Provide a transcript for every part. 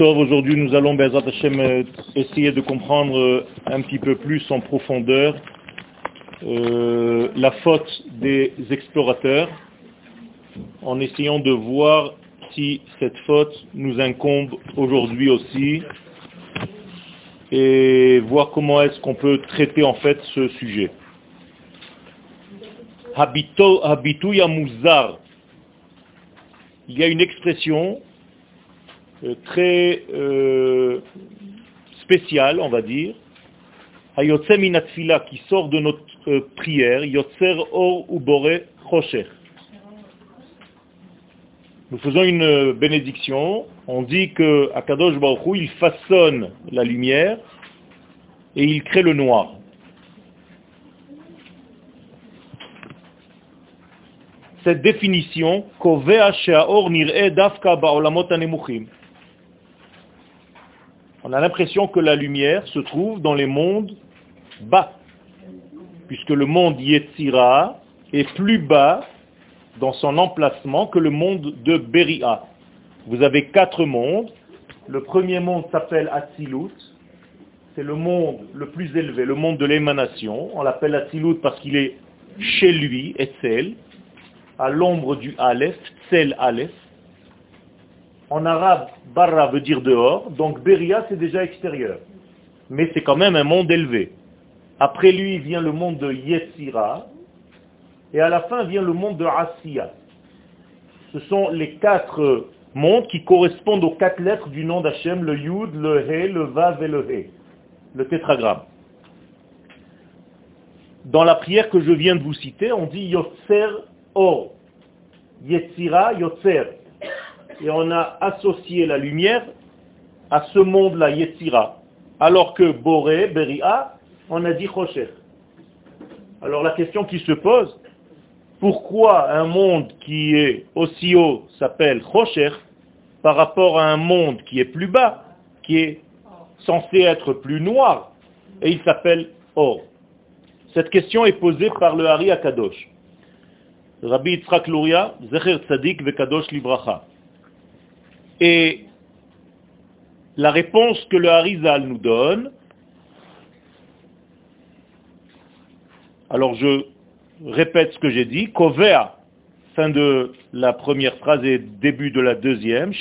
Aujourd'hui, nous allons euh, essayer de comprendre euh, un petit peu plus en profondeur euh, la faute des explorateurs en essayant de voir si cette faute nous incombe aujourd'hui aussi et voir comment est-ce qu'on peut traiter en fait ce sujet. Habituya muzar. Il y a une expression euh, très euh, spéciale, on va dire, qui sort de notre euh, prière, Yotzer Or Ubore Chosher. Nous faisons une bénédiction, on dit que Akadosh Baruch Hu, il façonne la lumière et il crée le noir. Cette définition, on a l'impression que la lumière se trouve dans les mondes bas, puisque le monde Yetzira est plus bas dans son emplacement que le monde de Beria. Vous avez quatre mondes. Le premier monde s'appelle Atzilut. C'est le monde le plus élevé, le monde de l'émanation. On l'appelle Atzilut parce qu'il est chez lui, Etzel, à l'ombre du Aleph, Tzel Aleph. En arabe, Barra veut dire dehors, donc Beria c'est déjà extérieur. Mais c'est quand même un monde élevé. Après lui vient le monde de Yetzira, et à la fin vient le monde de Asiya. Ce sont les quatre mondes qui correspondent aux quatre lettres du nom d'Hachem, le Yud, le He, le Vav et le He, le tétragramme. Dans la prière que je viens de vous citer, on dit Yotzer Or. Yetzira, Yotzer. Et on a associé la lumière à ce monde-là, Yetzira. Alors que Boré, Beria, on a dit Chosher. Alors la question qui se pose, pourquoi un monde qui est aussi haut s'appelle Chosher par rapport à un monde qui est plus bas, qui est censé être plus noir, et il s'appelle Or? Cette question est posée par le Hari Akadosh. Rabbi Yitzhak Luria, Zecher Tzadik Vekadosh Libracha. Et la réponse que le Harizal nous donne, alors je répète ce que j'ai dit, Kovea, fin de la première phrase et début de la deuxième,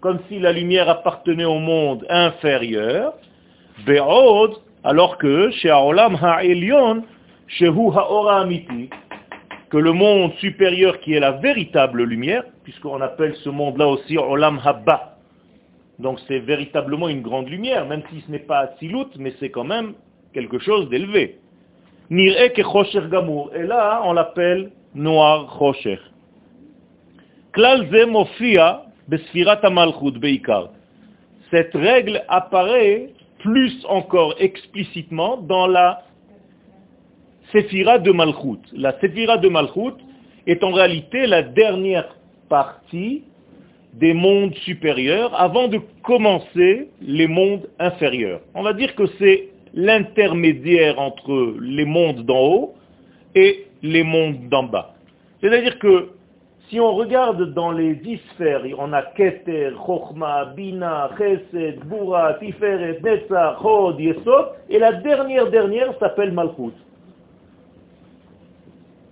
comme si la lumière appartenait au monde inférieur, Be'od, alors que chez Ha'elion, Shehu Ha'ora Amiti, que le monde supérieur qui est la véritable lumière, puisqu'on appelle ce monde-là aussi Olam Haba, donc c'est véritablement une grande lumière, même si ce n'est pas Silut, mais c'est quand même quelque chose d'élevé. Nir'e chosher gamour. Et là, on l'appelle noir chosher. Mofia besfirat malchut beikar. Cette règle apparaît plus encore explicitement dans la séphira de Malchut. La séphira de Malchut est en réalité la dernière partie des mondes supérieurs avant de commencer les mondes inférieurs. On va dire que c'est l'intermédiaire entre les mondes d'en haut et les mondes d'en bas. C'est-à-dire que si on regarde dans les dix sphères, on a Keter, Chochma, Bina, Chesed, Bura, Tiferet, Netzach, Chod, Yesod, et la dernière dernière s'appelle Malchut.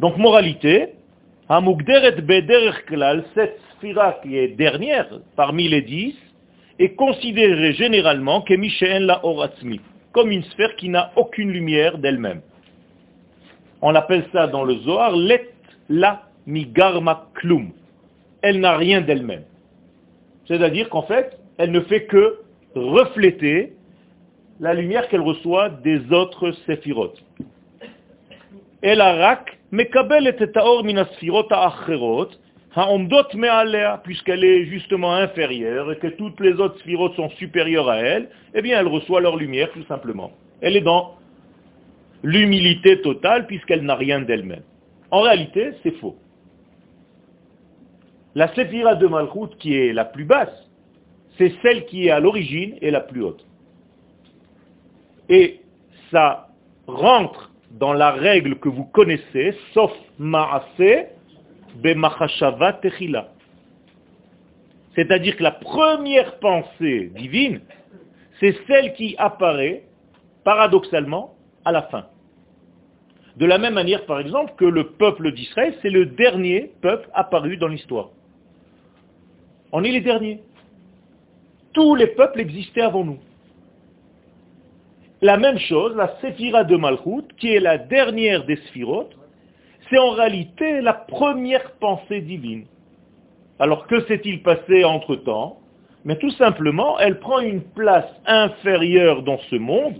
Donc moralité, cette sphira qui est dernière parmi les dix, est considérée généralement la comme une sphère qui n'a aucune lumière d'elle-même. On appelle ça dans le Zohar let la migarma klum. Elle n'a rien d'elle-même. C'est-à-dire qu'en fait, elle ne fait que refléter la lumière qu'elle reçoit des autres séphirotes. Elle a rak mekabel et taor minasphirot ha'acherot puisqu'elle est justement inférieure et que toutes les autres sphirotes sont supérieures à elle, eh bien elle reçoit leur lumière tout simplement. Elle est dans l'humilité totale puisqu'elle n'a rien d'elle-même. En réalité, c'est faux. La séphira de Malchut qui est la plus basse, c'est celle qui est à l'origine et la plus haute. Et ça rentre dans la règle que vous connaissez, sauf Maasé, bemachashava techila. C'est-à-dire que la première pensée divine, c'est celle qui apparaît, paradoxalement, à la fin. De la même manière, par exemple, que le peuple d'Israël, c'est le dernier peuple apparu dans l'histoire. On est les derniers. Tous les peuples existaient avant nous. La même chose, la séphira de Malchut, qui est la dernière des sphirotes, c'est en réalité la première pensée divine. Alors que s'est-il passé entre-temps? Mais tout simplement, elle prend une place inférieure dans ce monde,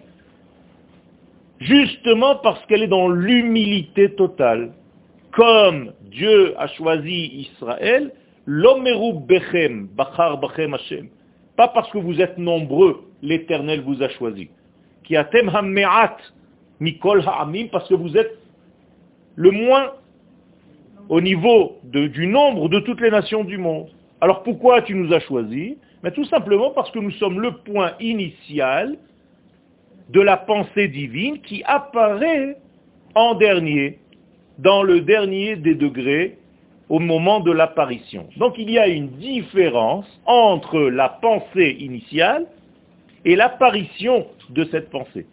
justement parce qu'elle est dans l'humilité totale. Comme Dieu a choisi Israël, l'omeru bechem, bachar bachem Hashem. Pas parce que vous êtes nombreux, l'Éternel vous a choisi. Qui atem hamme'at mikol ha'amim, parce que vous êtes le moins au niveau du nombre de toutes les nations du monde. Alors pourquoi tu nous as choisis? Mais Tout simplement parce que nous sommes le point initial de la pensée divine qui apparaît en dernier, dans le dernier des degrés au moment de l'apparition. Donc il y a une différence entre la pensée initiale et l'apparition de cette pensée.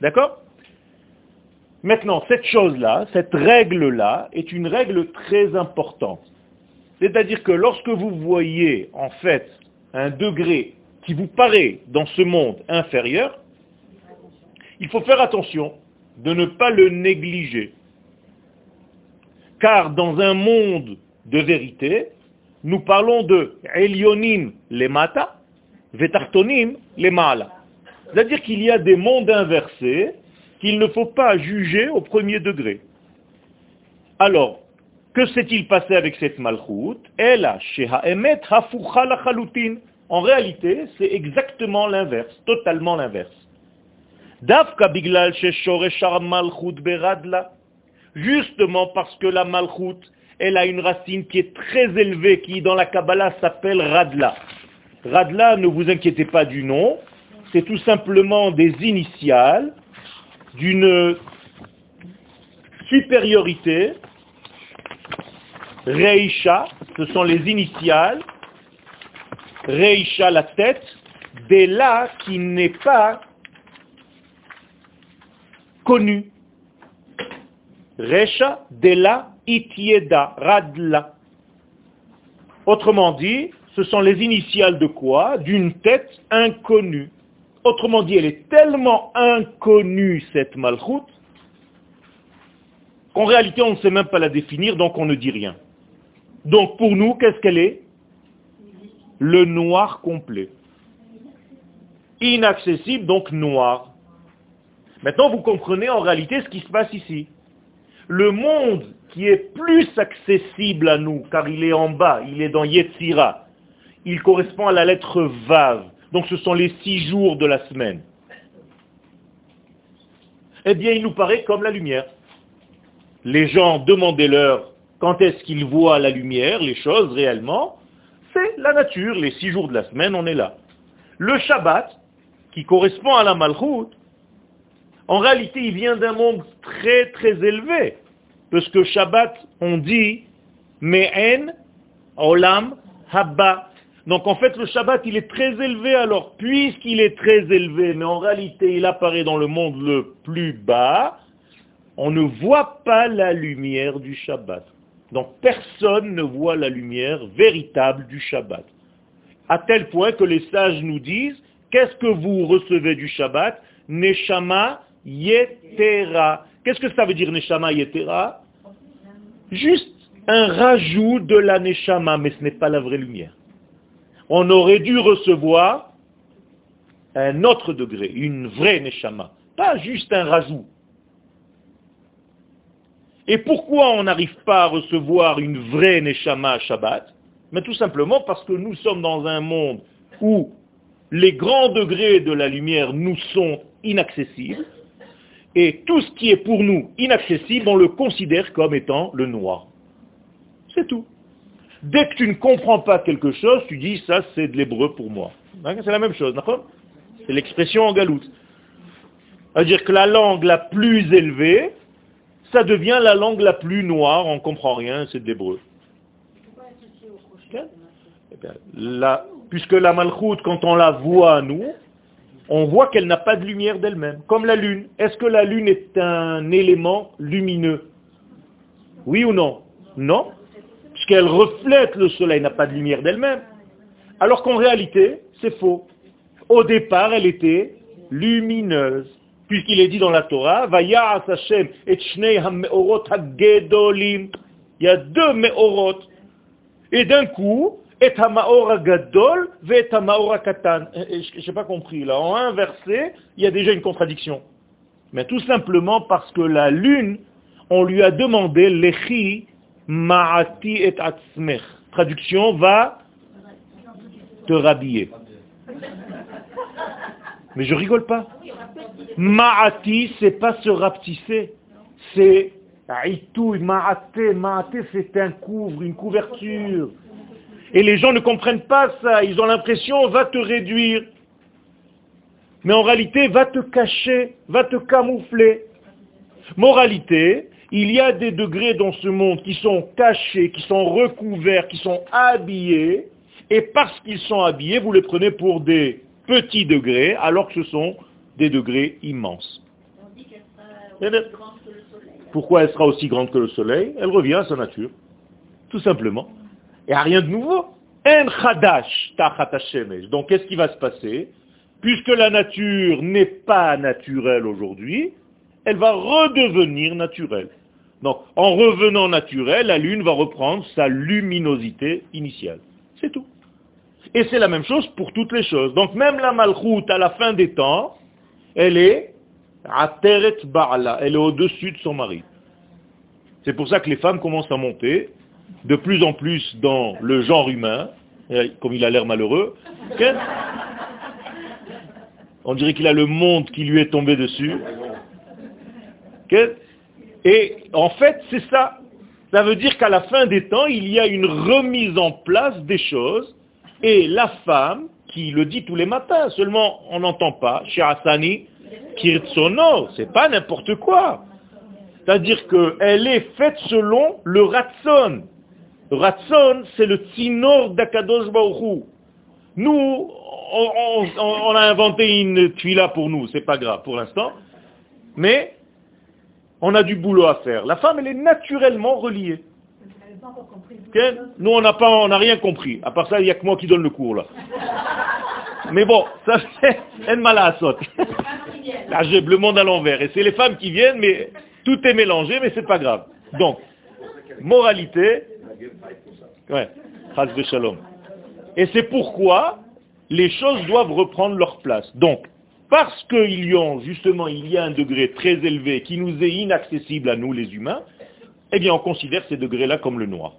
D'accord? Maintenant, cette chose-là, cette règle-là, est une règle très importante. C'est-à-dire que lorsque vous voyez en fait un degré qui vous paraît dans ce monde inférieur, il faut faire attention de ne pas le négliger. Car dans un monde de vérité, nous parlons de Elionim les mata, Vetartonim les mala. C'est-à-dire qu'il y a des mondes inversés qu'il ne faut pas juger au premier degré. Alors, que s'est-il passé avec cette malchoute? En réalité, c'est exactement l'inverse, totalement l'inverse. Justement parce que la malchoute, elle a une racine qui est très élevée, qui dans la Kabbalah s'appelle radla. Radla, ne vous inquiétez pas du nom, c'est tout simplement des initiales d'une supériorité, Reisha, ce sont les initiales, Reisha la tête, là qui n'est pas connu. Reisha, là Itieda, Radla. Autrement dit, ce sont les initiales de quoi? D'une tête inconnue. Autrement dit, elle est tellement inconnue, cette malchoute, qu'en réalité, on ne sait même pas la définir, donc on ne dit rien. Donc pour nous, qu'est-ce qu'elle est? Le noir complet. Inaccessible, donc noir. Maintenant, vous comprenez en réalité ce qui se passe ici. Le monde qui est plus accessible à nous, car il est en bas, il est dans Yetzira, il correspond à la lettre Vav. Donc ce sont les six jours de la semaine. Eh bien, il nous paraît comme la lumière. Les gens, demandez-leur quand est-ce qu'ils voient la lumière, les choses réellement. C'est la nature, les six jours de la semaine, on est là. Le Shabbat, qui correspond à la Malchut, en réalité, il vient d'un monde très très élevé. Parce que Shabbat, on dit, Me'en, Olam, Habba. Donc en fait, le Shabbat, il est très élevé alors, puisqu'il est très élevé, mais en réalité, il apparaît dans le monde le plus bas, on ne voit pas la lumière du Shabbat. Donc personne ne voit la lumière véritable du Shabbat. À tel point que les sages nous disent, qu'est-ce que vous recevez du Shabbat? Neshama Yetera. Qu'est-ce que ça veut dire Neshama Yetera? Juste un rajout de la Neshama, mais ce n'est pas la vraie lumière on aurait dû recevoir un autre degré, une vraie neshama, pas juste un rajout. Et pourquoi on n'arrive pas à recevoir une vraie neshama Shabbat? Mais tout simplement parce que nous sommes dans un monde où les grands degrés de la lumière nous sont inaccessibles, et tout ce qui est pour nous inaccessible, on le considère comme étant le noir. C'est tout. Dès que tu ne comprends pas quelque chose, tu dis ça c'est de l'hébreu pour moi. C'est la même chose, d'accord? C'est l'expression en galoute. C'est-à-dire que la langue la plus élevée, ça devient la langue la plus noire, on ne comprend rien, c'est d'hébreu. Eh la, puisque la malchoute, quand on la voit, nous, on voit qu'elle n'a pas de lumière d'elle-même, comme la lune. Est-ce que la lune est un élément lumineux? Oui ou non? Non, puisqu'elle reflète le soleil, n'a pas de lumière d'elle-même. Alors qu'en réalité, c'est faux. Au départ, elle était lumineuse. Puisqu'il est dit dans la Torah, Hashem et Il y a deux meorot. Et d'un coup, et gadol ve katan. Je n'ai pas compris. Là, en un verset, il y a déjà une contradiction. Mais tout simplement parce que la lune, on lui a demandé lechi ma'ati et atzmech. Traduction, va te rhabiller. Mais je rigole pas. Ma'ati, c'est pas se rapetisser. C'est ma'ate, ma'ate, c'est un couvre, une couverture. Et les gens ne comprennent pas ça. Ils ont l'impression, va te réduire. Mais en réalité, va te cacher, va te camoufler. Moralité, il y a des degrés dans ce monde qui sont cachés, qui sont recouverts, qui sont habillés. Et parce qu'ils sont habillés, vous les prenez pour des petits degrés, alors que ce sont des degrés immenses. Pourquoi elle sera aussi grande que le soleil? Elle revient à sa nature, tout simplement. N'y a rien de nouveau. Donc qu'est-ce qui va se passer? Puisque la nature n'est pas naturelle aujourd'hui, elle va redevenir naturelle. Donc en revenant naturelle, la Lune va reprendre sa luminosité initiale. C'est tout. Et c'est la même chose pour toutes les choses. Donc même la malchoute à la fin des temps, elle est elle est au-dessus de son mari. C'est pour ça que les femmes commencent à monter de plus en plus dans le genre humain, comme il a l'air malheureux, on dirait qu'il a le monde qui lui est tombé dessus. Et en fait, c'est ça. Ça veut dire qu'à la fin des temps, il y a une remise en place des choses, et la femme, qui le dit tous les matins, seulement on n'entend pas, chez Hassani, Kirtsono, c'est pas n'importe quoi. C'est-à-dire qu'elle est faite selon le ratson. Ratson, c'est le tsinor d'Akadosh Baruchou. Nous, on, a inventé une tuila pour nous, c'est pas grave pour l'instant, mais on a du boulot à faire. La femme, elle est naturellement reliée. Nous, on n'a pas, on n'a rien compris. À part ça, il n'y a que moi qui donne le cours là. Mais bon, ça c'est une malasot. Là, j'ai le monde à l'envers. Et c'est les femmes qui viennent, mais tout est mélangé, mais c'est pas grave. Donc, moralité, Ouais, de shalom. Et c'est pourquoi les choses doivent reprendre leur place. Donc, parce qu'il y a justement il y a un degré très élevé qui nous est inaccessible à nous les humains, eh bien on considère ces degrés-là comme le noir.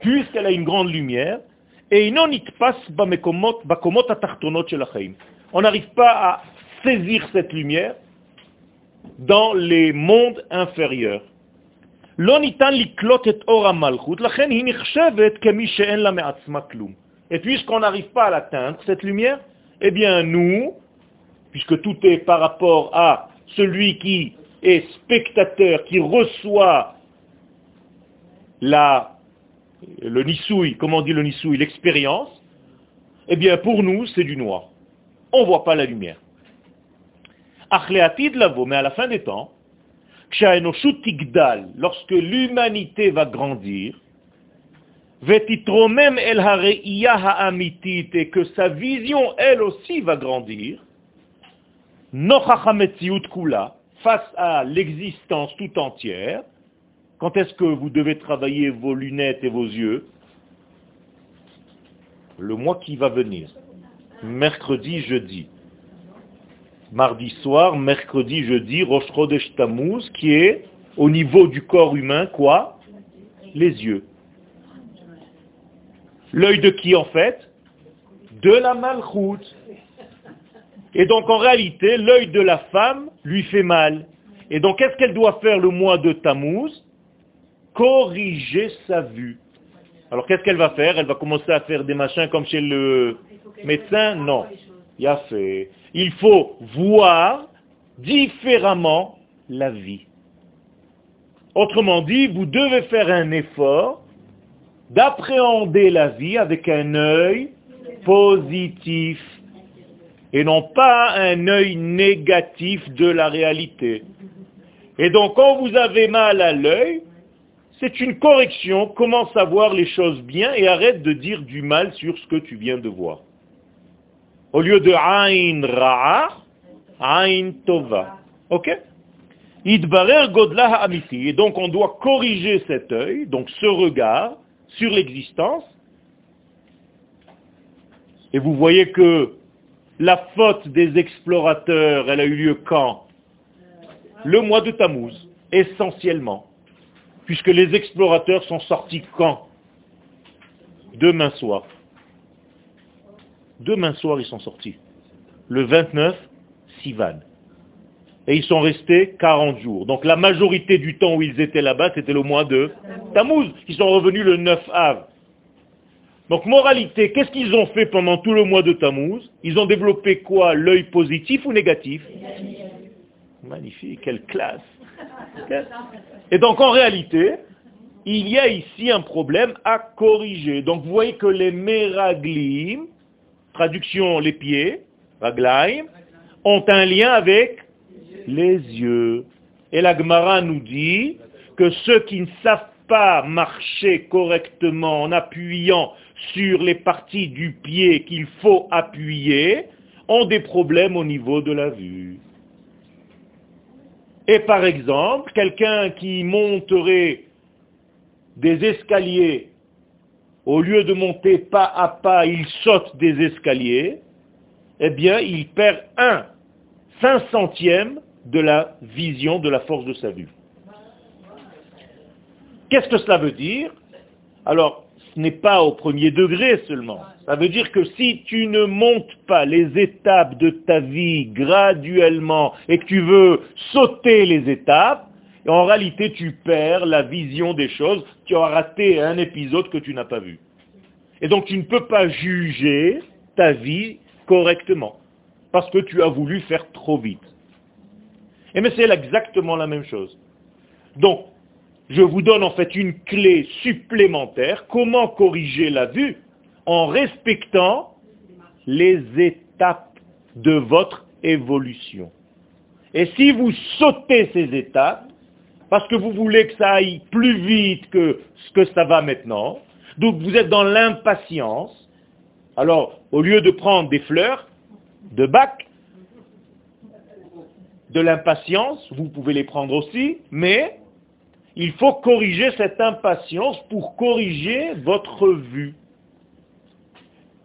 Puisqu'elle a une grande lumière, et on n'arrive pas à saisir cette lumière dans les mondes inférieurs. Et puisqu'on n'arrive pas à l'atteindre, cette lumière, eh bien nous, puisque tout est par rapport à celui qui est spectateur, qui reçoit la, le nisoui, comment on dit le nisoui, l'expérience, eh bien pour nous c'est du noir. On ne voit pas la lumière. mais à la fin des temps, lorsque l'humanité va grandir, et que sa vision, elle aussi, va grandir, face à l'existence tout entière, quand est-ce que vous devez travailler vos lunettes et vos yeux? Le mois qui va venir, mercredi, jeudi. Mardi soir, mercredi, jeudi, Rosh Chodesh qui est au niveau du corps humain, quoi? Les yeux. L'œil de qui en fait De la malchoute. Et donc en réalité, l'œil de la femme lui fait mal. Et donc qu'est-ce qu'elle doit faire le mois de Tammuz Corriger sa vue. Alors qu'est-ce qu'elle va faire Elle va commencer à faire des machins comme chez le médecin Non. Il a il faut voir différemment la vie. Autrement dit, vous devez faire un effort d'appréhender la vie avec un œil positif et non pas un œil négatif de la réalité. Et donc quand vous avez mal à l'œil, c'est une correction, commence à voir les choses bien et arrête de dire du mal sur ce que tu viens de voir. Au lieu de Ain Ra'a, Ain Tova. Ok? Idbarer. Et donc on doit corriger cet œil, donc ce regard sur l'existence. Et vous voyez que la faute des explorateurs, elle a eu lieu quand? Le mois de Tammuz, essentiellement. Puisque les explorateurs sont sortis quand? Demain soir. Demain soir, ils sont sortis. Le 29, Sivan. Et ils sont restés 40 jours. Donc la majorité du temps où ils étaient là-bas, c'était le mois de Tammuz. Ils sont revenus le 9 av. Donc moralité, qu'est-ce qu'ils ont fait pendant tout le mois de Tammuz? Ils ont développé quoi? L'œil positif ou négatif? Magnifique, quelle classe Et donc en réalité, il y a ici un problème à corriger. Donc vous voyez que les meraglim, traduction les pieds, raglaim, ont un lien avec les yeux. Et la Gemara nous dit que ceux qui ne savent pas marcher correctement en appuyant sur les parties du pied qu'il faut appuyer ont des problèmes au niveau de la vue. Et par exemple, quelqu'un qui monterait des escaliers, au lieu de monter pas à pas, il saute des escaliers, eh bien, il perd un cinq centième de la vision, de la force de sa vue. Qu'est-ce que cela veut dire? Alors, ce n'est pas au premier degré seulement. Ça veut dire que si tu ne montes pas les étapes de ta vie graduellement et que tu veux sauter les étapes, en réalité tu perds la vision des choses, tu as raté un épisode que tu n'as pas vu. Et donc tu ne peux pas juger ta vie correctement, parce que tu as voulu faire trop vite. Et mais c'est exactement la même chose. Donc, je vous donne en fait une clé supplémentaire, comment corriger la vue en respectant les étapes de votre évolution. Et si vous sautez ces étapes, parce que vous voulez que ça aille plus vite que ce que ça va maintenant, donc vous êtes dans l'impatience, alors au lieu de prendre des fleurs de bac, de l'impatience, vous pouvez les prendre aussi, mais il faut corriger cette impatience pour corriger votre vue.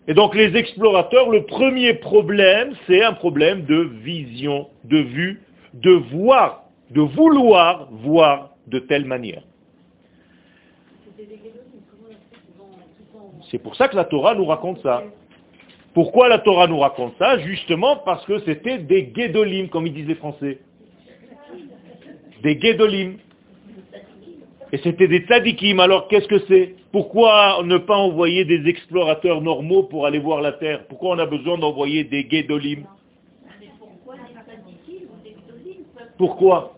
Et donc les explorateurs, le premier problème, c'est un problème de vision, de vue, de voir, de vouloir voir de telle manière. C'est pour ça que la Torah nous raconte ça. Pourquoi la Torah nous raconte ça Justement parce que c'était des guédolim, comme ils disent les Français. Des guédolim. Et c'était des tzadikim, alors qu'est-ce que c'est Pourquoi ne pas envoyer des explorateurs normaux pour aller voir la Terre Pourquoi on a besoin d'envoyer des guédolim Pourquoi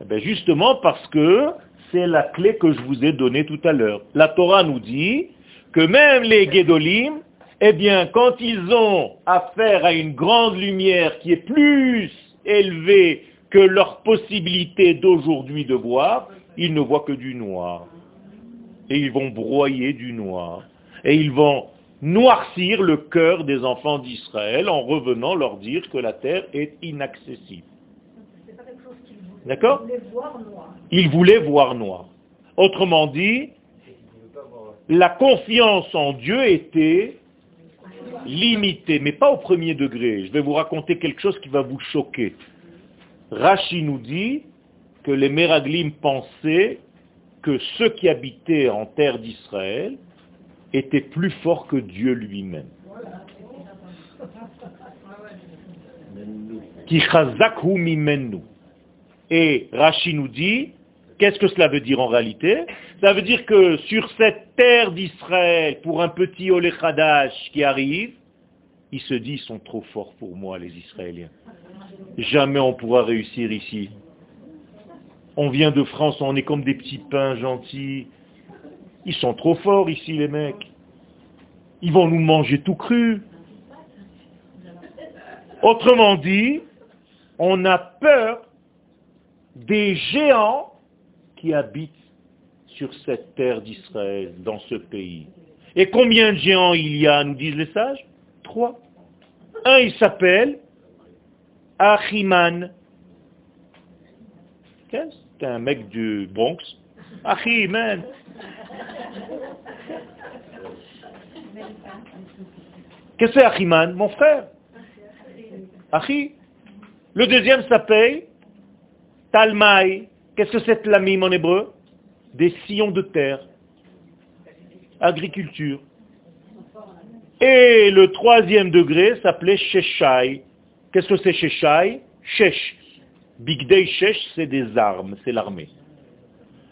eh bien Justement parce que c'est la clé que je vous ai donnée tout à l'heure. La Torah nous dit que même les guédolim, eh bien, quand ils ont affaire à une grande lumière qui est plus élevée que leur possibilité d'aujourd'hui de voir, ils ne voient que du noir. Et ils vont broyer du noir. Et ils vont noircir le cœur des enfants d'Israël en revenant leur dire que la terre est inaccessible. D'accord? Ils voulaient voir noir. Autrement dit, la confiance en Dieu était limitée, mais pas au premier degré. Je vais vous raconter quelque chose qui va vous choquer. Rachi nous dit que les Meraglim pensaient que ceux qui habitaient en terre d'Israël étaient plus forts que Dieu lui-même. Et Rashi nous dit, qu'est-ce que cela veut dire en réalité? Ça veut dire que sur cette terre d'Israël, pour un petit Olechadash qui arrive, il se dit, ils sont trop forts pour moi, les Israéliens. Jamais on pourra réussir ici. On vient de France, on est comme des petits pains gentils. Ils sont trop forts ici, les mecs. Ils vont nous manger tout cru. Autrement dit, on a peur des géants qui habitent sur cette terre d'Israël, dans ce pays. Et combien de géants il y a, nous disent les sages? Trois. Un, il s'appelle Achiman. C'est un mec du Bronx. Achiman. Qu'est-ce que c'est Achiman? Mon frère. Achi. Le deuxième s'appelle Talmai. Qu'est-ce que c'est Tlamim en hébreu? Des sillons de terre. Agriculture. Et le troisième degré s'appelait Sheshai. Qu'est-ce que c'est Sheshai? Shesh. Big Day Shesh, c'est des armes, c'est l'armée.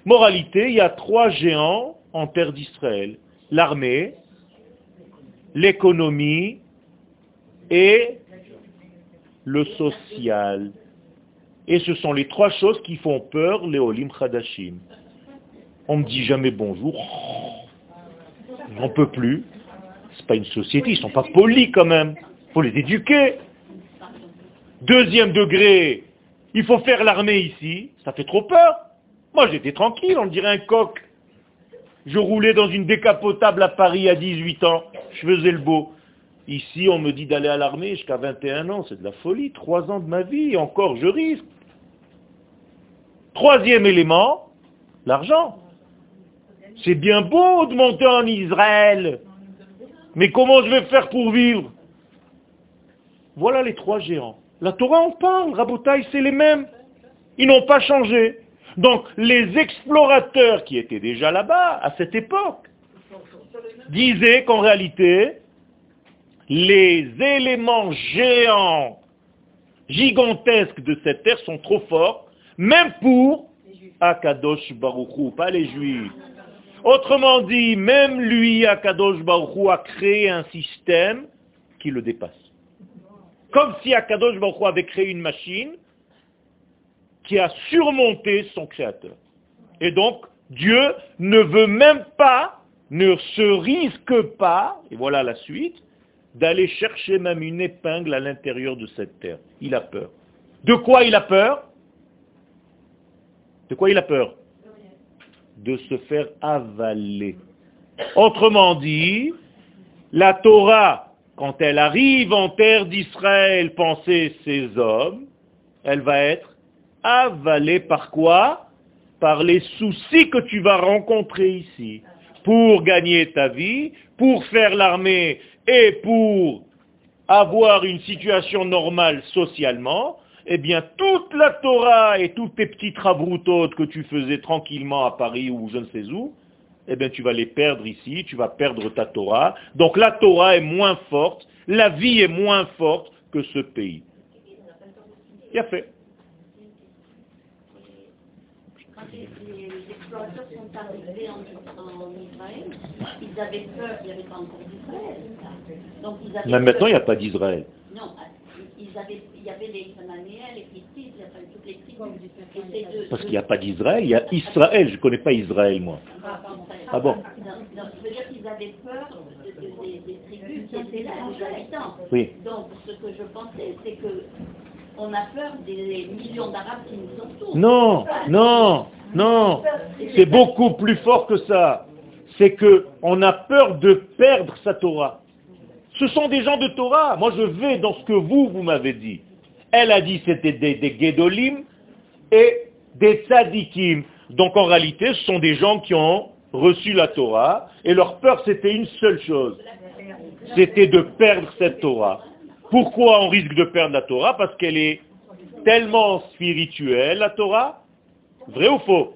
Moralité, il y a trois géants en terre d'Israël. L'armée, l'économie et le social. Et ce sont les trois choses qui font peur les Olim Khadashim. On ne dit jamais bonjour. On peut plus. C'est pas une société, ils sont pas polis quand même. Il faut les éduquer. Deuxième degré, il faut faire l'armée ici. Ça fait trop peur. Moi j'étais tranquille, on dirait un coq. Je roulais dans une décapotable à Paris à 18 ans. Je faisais le beau. Ici, on me dit d'aller à l'armée jusqu'à 21 ans. C'est de la folie. Trois ans de ma vie, encore, je risque. Troisième élément, l'argent. C'est bien beau de monter en Israël. Mais comment je vais faire pour vivre? Voilà les trois géants. La Torah en parle, Rabotaï, c'est les mêmes. Ils n'ont pas changé. Donc les explorateurs qui étaient déjà là-bas à cette époque disaient qu'en réalité, les éléments géants, gigantesques de cette terre sont trop forts, même pour Akadosh Baruchou, pas les Juifs. Autrement dit, même lui, Akadosh Baruchou, a créé un système qui le dépasse. Comme si Akadosh Baruchou avait créé une machine qui a surmonté son créateur. Et donc, Dieu ne veut même pas, ne se risque pas, et voilà la suite, d'aller chercher même une épingle à l'intérieur de cette terre. Il a peur. De quoi il a peur? De quoi il a peur? De se faire avaler. Autrement dit, la Torah, quand elle arrive en terre d'Israël, penser ses hommes, elle va être avalée par quoi? Par les soucis que tu vas rencontrer ici. Pour gagner ta vie, pour faire l'armée et pour avoir une situation normale socialement, eh bien toute la Torah et toutes tes petites rabroutotes que tu faisais tranquillement à Paris ou je ne sais où, eh bien tu vas les perdre ici, tu vas perdre ta Torah. Donc la Torah est moins forte, la vie est moins forte que ce pays. Il a fait. sont arrivés en, en, Ils avaient peur, il n'y avait pas encore d'Israël. Mais maintenant, il n'y a pas d'Israël. Non, ils avaient, il y avait les Cananéens, les y avait toutes les tribus. Parce qu'il n'y a pas d'Israël, il y a Israël. Je ne connais pas Israël, moi. Ah, ah bon donc, Je veux dire qu'ils avaient peur de, de, des, des tribus qui étaient là, des habitants. Oui. Donc, ce que je pensais, c'est que on a peur des millions d'Arabes qui nous entourent. Non, non, non. C'est beaucoup plus fort que ça. C'est que on a peur de perdre sa Torah. Ce sont des gens de Torah. Moi, je vais dans ce que vous, vous m'avez dit. Elle a dit c'était des, des Gedolim et des Tzadikim. Donc en réalité, ce sont des gens qui ont reçu la Torah et leur peur, c'était une seule chose. C'était de perdre cette Torah. Pourquoi on risque de perdre la Torah? Parce qu'elle est tellement spirituelle, la Torah. Vrai ou faux?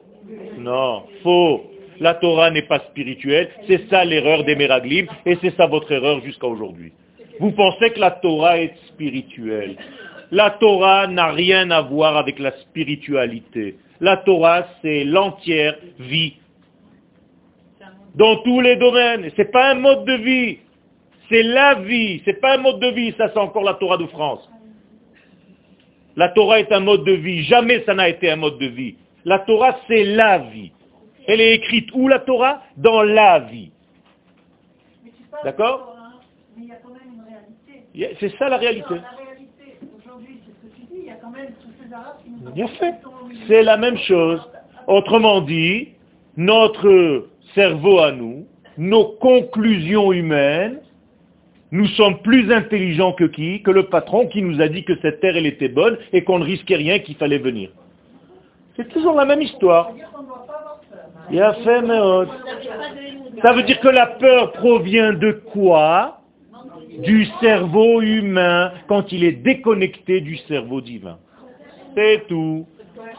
Non, faux. La Torah n'est pas spirituelle. C'est ça l'erreur des Meraglim et c'est ça votre erreur jusqu'à aujourd'hui. Vous pensez que la Torah est spirituelle. La Torah n'a rien à voir avec la spiritualité. La Torah, c'est l'entière vie. Dans tous les domaines. Ce n'est pas un mode de vie. C'est la vie, c'est pas un mode de vie, ça c'est encore la Torah de France. La Torah est un mode de vie, jamais ça n'a été un mode de vie. La Torah, c'est la vie. Elle est écrite où la Torah? Dans la vie. D'accord? Mais il y a quand même une réalité. C'est ça la réalité. Bien fait. C'est la même chose. Autrement dit, notre cerveau à nous, nos conclusions humaines, nous sommes plus intelligents que qui? Que le patron qui nous a dit que cette terre, elle était bonne et qu'on ne risquait rien, qu'il fallait venir. C'est toujours la même histoire. Ça veut dire que la peur provient de quoi? Du cerveau humain quand il est déconnecté du cerveau divin. C'est tout.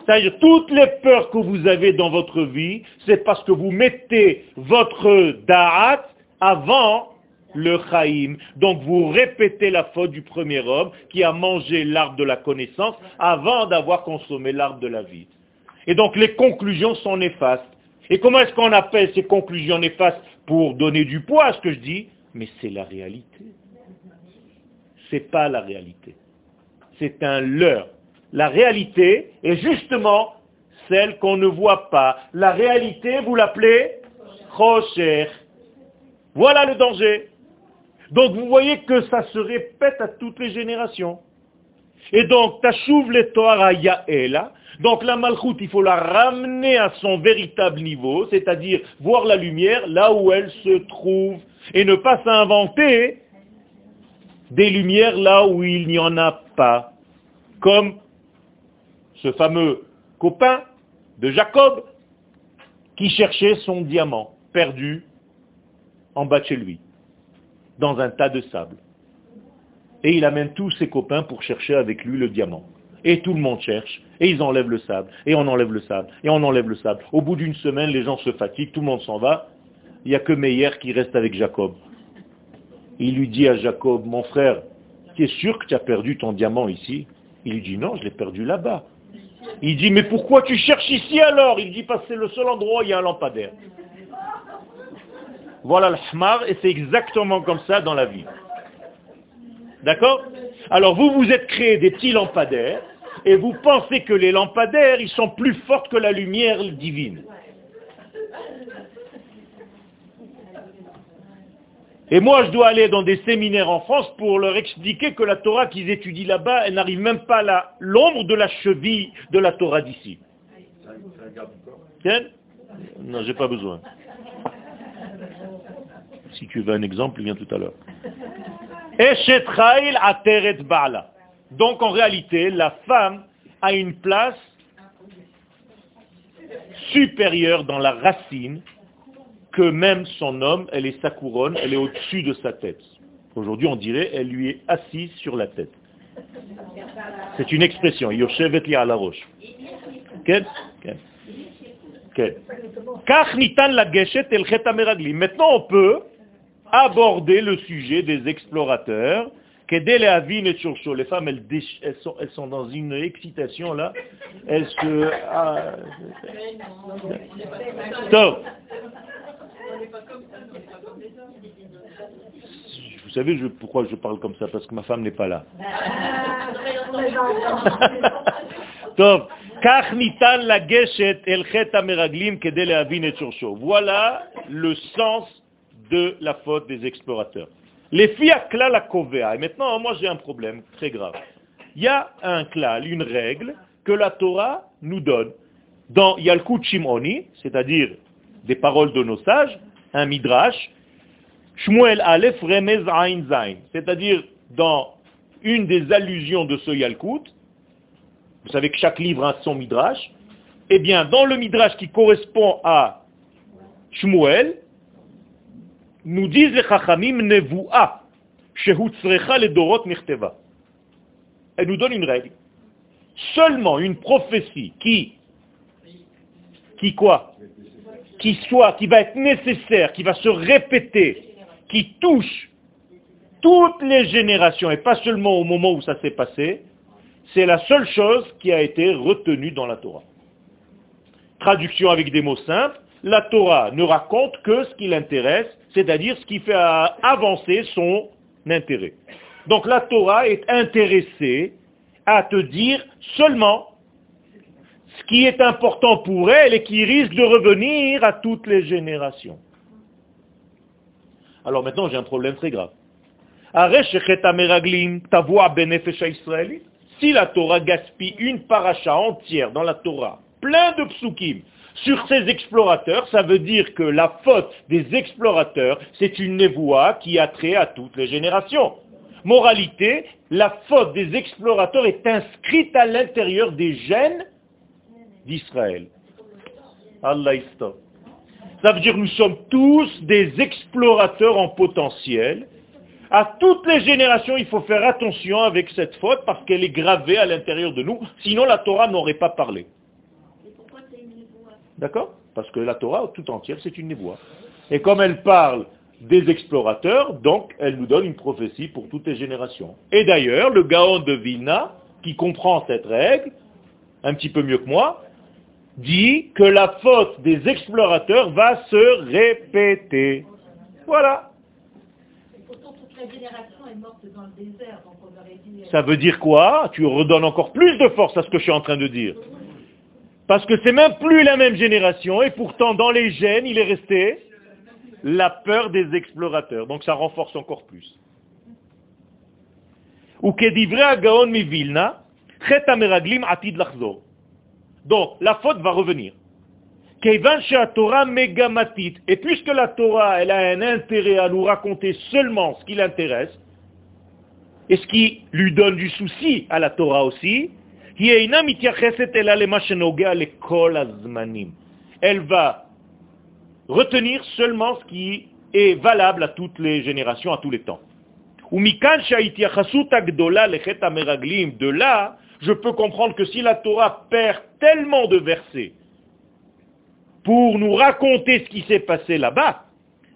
C'est-à-dire toutes les peurs que vous avez dans votre vie, c'est parce que vous mettez votre da'at avant le chaïm. Donc vous répétez la faute du premier homme qui a mangé l'arbre de la connaissance avant d'avoir consommé l'arbre de la vie. Et donc les conclusions sont néfastes. Et comment est-ce qu'on appelle ces conclusions néfastes pour donner du poids à ce que je dis? Mais c'est la réalité. C'est pas la réalité. C'est un leurre. La réalité est justement celle qu'on ne voit pas. La réalité, vous l'appelez Rocher. Voilà le danger. Donc vous voyez que ça se répète à toutes les générations. Et donc, Tachouv le Torah Yaela, donc la Malchut, il faut la ramener à son véritable niveau, c'est-à-dire voir la lumière là où elle se trouve, et ne pas s'inventer des lumières là où il n'y en a pas. Comme ce fameux copain de Jacob qui cherchait son diamant perdu en bas de chez lui, dans un tas de sable. Et il amène tous ses copains pour chercher avec lui le diamant. Et tout le monde cherche, et ils enlèvent le sable, et on enlève le sable, et on enlève le sable. Au bout d'une semaine, les gens se fatiguent, tout le monde s'en va. Il n'y a que Meyer qui reste avec Jacob. Il lui dit à Jacob, mon frère, tu es sûr que tu as perdu ton diamant ici? Il lui dit, non, je l'ai perdu là-bas. Il dit, mais pourquoi tu cherches ici alors? Il dit, parce que c'est le seul endroit où il y a un lampadaire. Voilà le et c'est exactement comme ça dans la vie. D'accord? Alors vous, vous êtes créé des petits lampadaires, et vous pensez que les lampadaires, ils sont plus forts que la lumière divine. Et moi, je dois aller dans des séminaires en France pour leur expliquer que la Torah qu'ils étudient là-bas, elle n'arrive même pas à l'ombre de la cheville de la Torah d'ici. Tiens Non, j'ai pas besoin. Si tu veux un exemple, viens tout à l'heure. Donc en réalité, la femme a une place supérieure dans la racine que même son homme, elle est sa couronne, elle est au-dessus de sa tête. Aujourd'hui, on dirait, elle lui est assise sur la tête. C'est une expression. Yoshevet li ala roche. Maintenant, on peut aborder le sujet des explorateurs. Les femmes, elles, sont, elles, sont, dans une excitation là. Elles se... Ah... Stop Vous savez pourquoi je parle comme ça? Parce que ma femme n'est pas là. Top. Voilà le sens de la faute des explorateurs. Les filles à klal à kovea. Et maintenant, moi j'ai un problème très grave. Il y a un klal, une règle que la Torah nous donne. Dans Yalkut Shimoni, c'est-à-dire des paroles de nos sages, un midrash, Shmuel Aleph Remez Ain Zain, c'est-à-dire dans une des allusions de ce Yalkut, vous savez que chaque livre a son midrash, eh bien, dans le midrash qui correspond à Shmuel, nous disent les Chachamim Nevu'a, Shehu Tzrecha le Dorot Mirteva. Elle nous donne une règle. Seulement une prophétie qui, qui quoi? Qui soit, qui va être nécessaire, qui va se répéter, qui touche toutes les générations, et pas seulement au moment où ça s'est passé, c'est la seule chose qui a été retenue dans la Torah. Traduction avec des mots simples, la Torah ne raconte que ce qui l'intéresse, c'est-à-dire ce qui fait euh, avancer son intérêt. Donc la Torah est intéressée à te dire seulement ce qui est important pour elle et qui risque de revenir à toutes les générations. Alors maintenant, j'ai un problème très grave. Si la Torah gaspille une paracha entière dans la Torah, plein de psukim, sur ces explorateurs, ça veut dire que la faute des explorateurs, c'est une névoie qui a trait à toutes les générations. Moralité, la faute des explorateurs est inscrite à l'intérieur des gènes d'Israël. Allah stop. Ça veut dire que nous sommes tous des explorateurs en potentiel. À toutes les générations, il faut faire attention avec cette faute parce qu'elle est gravée à l'intérieur de nous. Sinon, la Torah n'aurait pas parlé. D'accord Parce que la Torah tout entière, c'est une névoie. Et comme elle parle des explorateurs, donc elle nous donne une prophétie pour toutes les générations. Et d'ailleurs, le Gaon de Vilna, qui comprend cette règle, un petit peu mieux que moi, dit que la faute des explorateurs va se répéter. Voilà. Ça veut dire quoi? Tu redonnes encore plus de force à ce que je suis en train de dire. Parce que c'est même plus la même génération, et pourtant dans les gènes, il est resté la peur des explorateurs. Donc ça renforce encore plus. Donc, la faute va revenir. Et puisque la Torah, elle a un intérêt à nous raconter seulement ce qui l'intéresse, et ce qui lui donne du souci à la Torah aussi, elle va retenir seulement ce qui est valable à toutes les générations, à tous les temps. De là, je peux comprendre que si la Torah perd tellement de versets pour nous raconter ce qui s'est passé là-bas,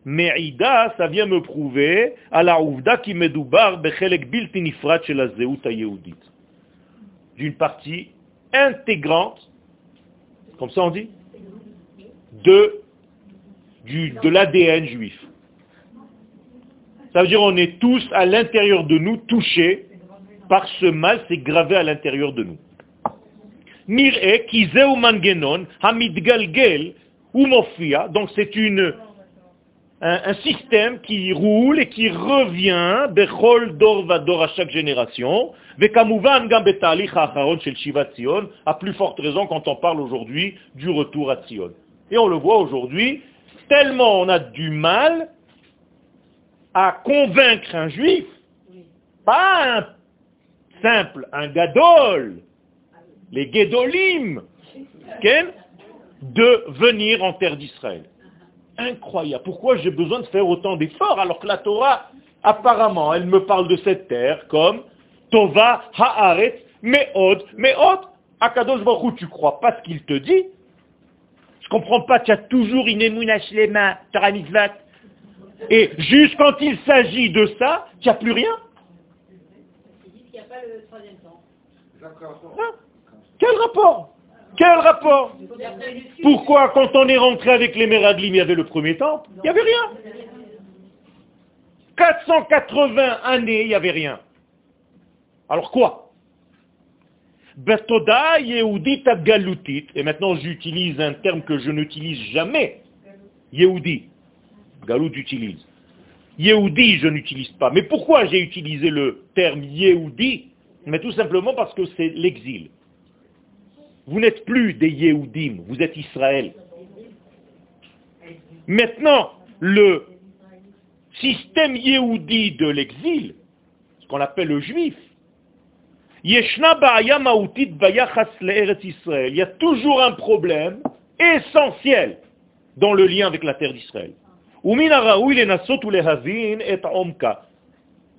mais Ida, ça vient me prouver à la ouvda qui medoubar bechelek bilti nifrat zeuta D'une partie intégrante, comme ça on dit, de, de l'ADN juif. Ça veut dire on est tous à l'intérieur de nous touchés par ce mal, c'est gravé à l'intérieur de nous. Donc c'est une un, système qui roule et qui revient bechol dor à chaque génération, shel shiva Tzion, à plus forte raison quand on parle aujourd'hui du retour à Tzion. Et on le voit aujourd'hui, tellement on a du mal à convaincre un juif, pas un simple, un gadol, les gedolim, de venir en terre d'Israël. Incroyable. Pourquoi j'ai besoin de faire autant d'efforts alors que la Torah, apparemment, elle me parle de cette terre comme Tova Haaret Meod Meod. Akadosh Baruch tu crois pas ce qu'il te dit? Je comprends pas, tu as toujours une émouna shlema, Et juste quand il s'agit de ça, tu n'as plus rien? Hein Quel rapport? Quel rapport? Pourquoi quand on est rentré avec les Meraglim, il y avait le premier temps Il n'y avait rien. 480 années, il n'y avait rien. Alors quoi? Betoda Yehudit Galutit, et maintenant j'utilise un terme que je n'utilise jamais, Yehudi. Galout utilise. Yehudi, je n'utilise pas. Mais pourquoi j'ai utilisé le terme Yehudi? Mais tout simplement parce que c'est l'exil. Vous n'êtes plus des Yehoudim, vous êtes Israël. Maintenant, le système Yehudi de l'exil, ce qu'on appelle le juif, il y a toujours un problème essentiel dans le lien avec la terre d'Israël.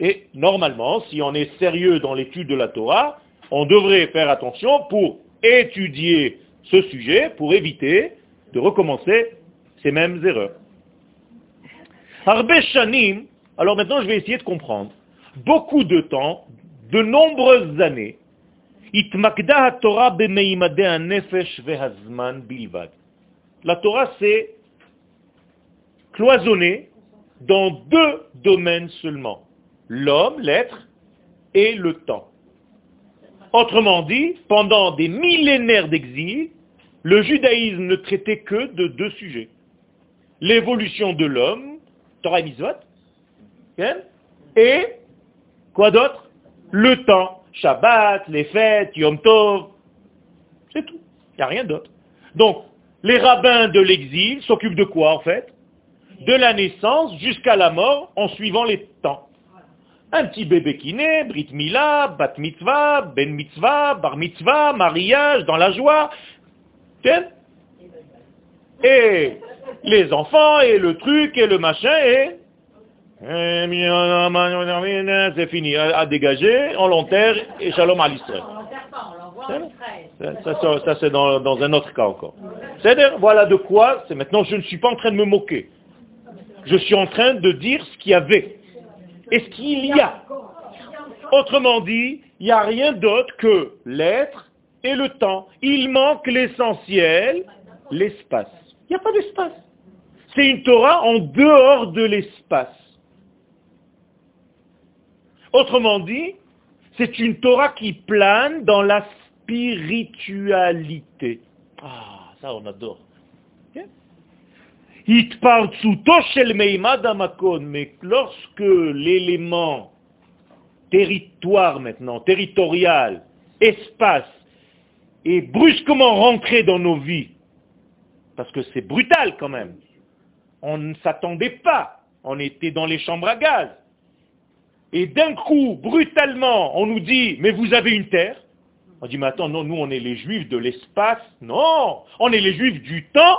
Et normalement, si on est sérieux dans l'étude de la Torah, on devrait faire attention pour étudier ce sujet, pour éviter de recommencer ces mêmes erreurs. Shanim, alors maintenant je vais essayer de comprendre. Beaucoup de temps, de nombreuses années, La Torah s'est cloisonnée dans deux domaines seulement l'homme, l'être, et le temps. Autrement dit, pendant des millénaires d'exil, le judaïsme ne traitait que de deux sujets. L'évolution de l'homme, Torah et Mitzvot, et quoi d'autre? Le temps, Shabbat, les fêtes, Yom Tov, c'est tout. Il n'y a rien d'autre. Donc, les rabbins de l'exil s'occupent de quoi en fait? De la naissance jusqu'à la mort en suivant les temps. Un petit bébé qui naît, Brit Mila, Bat Mitzvah, Ben Mitzvah, Bar Mitzvah, mariage, dans la joie. Tiens. Et les enfants, et le truc, et le machin, et... C'est fini, à dégager, on l'enterre, et shalom à l'Israël. Ça, ça, ça c'est dans, dans, un autre cas encore. C'est-à-dire, voilà de quoi, c'est maintenant, je ne suis pas en train de me moquer. Je suis en train de dire ce qu'il y avait. Et ce qu'il y a. Autrement dit, il n'y a rien d'autre que l'être et le temps. Il manque l'essentiel, l'espace. Il n'y a pas d'espace. C'est une Torah en dehors de l'espace. Autrement dit, c'est une Torah qui plane dans la spiritualité. Ah, ça on adore. Mais lorsque l'élément territoire maintenant, territorial, espace, est brusquement rentré dans nos vies, parce que c'est brutal quand même, on ne s'attendait pas, on était dans les chambres à gaz, et d'un coup, brutalement, on nous dit, mais vous avez une terre, on dit, mais attends, non, nous on est les juifs de l'espace, non, on est les juifs du temps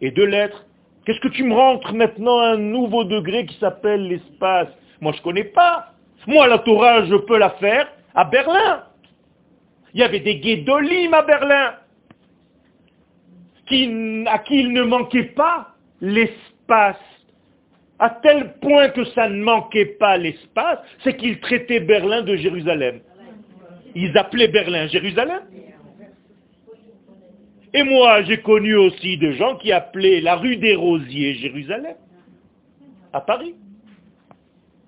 et de l'être. Qu'est-ce que tu me rentres maintenant à un nouveau degré qui s'appelle l'espace? Moi, je ne connais pas. Moi, la Torah, je peux la faire à Berlin. Il y avait des guédolim à Berlin, à qui il ne manquait pas l'espace. À tel point que ça ne manquait pas l'espace, c'est qu'ils traitaient Berlin de Jérusalem. Ils appelaient Berlin Jérusalem. Et moi, j'ai connu aussi des gens qui appelaient la rue des Rosiers Jérusalem, à Paris.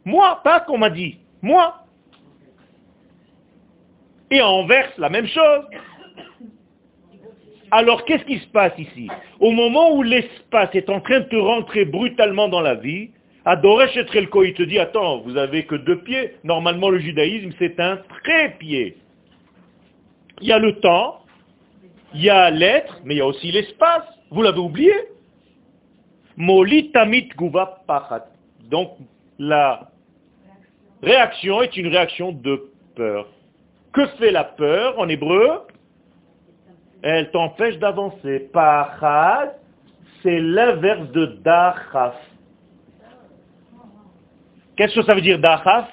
Moi, pas qu'on m'a dit, moi. Et en Anvers, la même chose. Alors qu'est-ce qui se passe ici? Au moment où l'espace est en train de te rentrer brutalement dans la vie, Adoresh et Trelko, il te dit, attends, vous avez que deux pieds. Normalement, le judaïsme, c'est un trépied. Il y a le temps, il y a l'être, mais il y a aussi l'espace. Vous l'avez oublié Molitamit guva pachat. Donc, la réaction est une réaction de peur. Que fait la peur en hébreu? Elle t'empêche d'avancer. Pachat, c'est l'inverse de dachaf. Qu'est-ce que ça veut dire dachaf?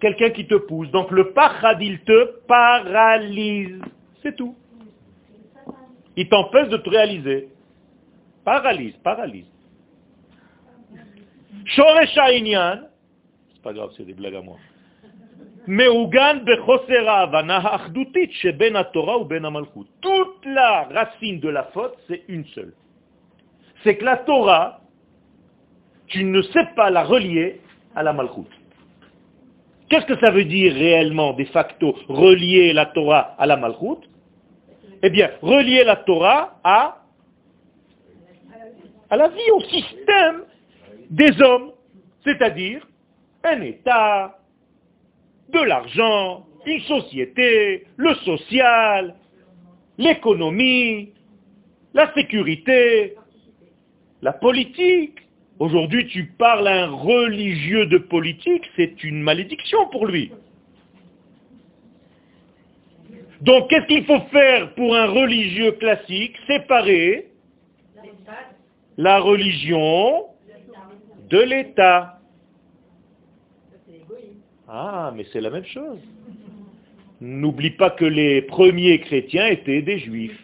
Quelqu'un qui te pousse. Donc le pachad, il te paralyse. C'est tout. Il t'empêche de te réaliser. Paralyse, paralyse. Shoresha c'est pas grave, c'est des blagues à moi. Ben Malchut. Toute la racine de la faute, c'est une seule. C'est que la Torah, tu ne sais pas la relier à la Malchut. Qu'est-ce que ça veut dire réellement, de facto, relier la Torah à la Malchut? Eh bien, relier la Torah à, à la vie, au système des hommes, c'est-à-dire un État, de l'argent, une société, le social, l'économie, la sécurité, la politique, Aujourd'hui, tu parles à un religieux de politique, c'est une malédiction pour lui. Donc, qu'est-ce qu'il faut faire pour un religieux classique Séparer la religion de l'État? Ah, mais c'est la même chose. N'oublie pas que les premiers chrétiens étaient des juifs.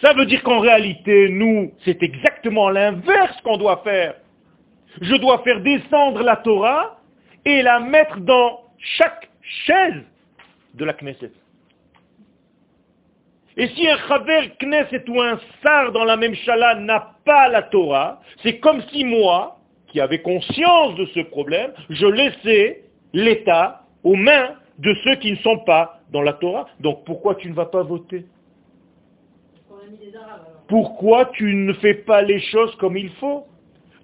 Ça veut dire qu'en réalité, nous, c'est exactement l'inverse qu'on doit faire. Je dois faire descendre la Torah et la mettre dans chaque chaise de la Knesset. Et si un Chaver Knesset ou un Sar dans la même chala n'a pas la Torah, c'est comme si moi, qui avais conscience de ce problème, je laissais l'État aux mains de ceux qui ne sont pas dans la Torah. Donc pourquoi tu ne vas pas voter? Pourquoi tu ne fais pas les choses comme il faut?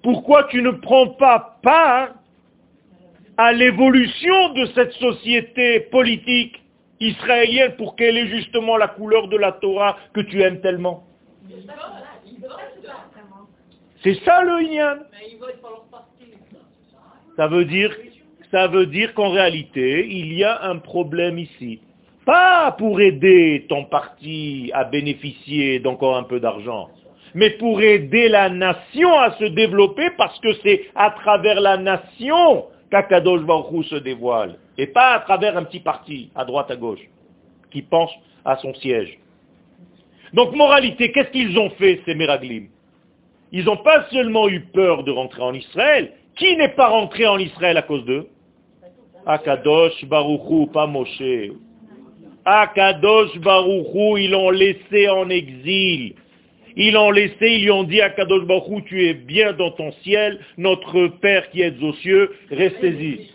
Pourquoi tu ne prends pas part à l'évolution de cette société politique israélienne pour qu'elle ait justement la couleur de la Torah que tu aimes tellement C'est ça le Inyan. Ça veut dire, ça veut dire qu'en réalité, il y a un problème ici. Pas pour aider ton parti à bénéficier d'encore un peu d'argent, mais pour aider la nation à se développer parce que c'est à travers la nation qu'Akadosh Baruch se dévoile. Et pas à travers un petit parti, à droite, à gauche, qui pense à son siège. Donc, moralité, qu'est-ce qu'ils ont fait, ces Meraglim? Ils n'ont pas seulement eu peur de rentrer en Israël, qui n'est pas rentré en Israël à cause d'eux? Akadosh Baruchou, pas Moshe. Akadosh Baruchou, ils l'ont laissé en exil. Ils l'ont laissé, ils lui ont dit à Kadosh tu es bien dans ton ciel, notre Père qui est aux cieux, restez-y.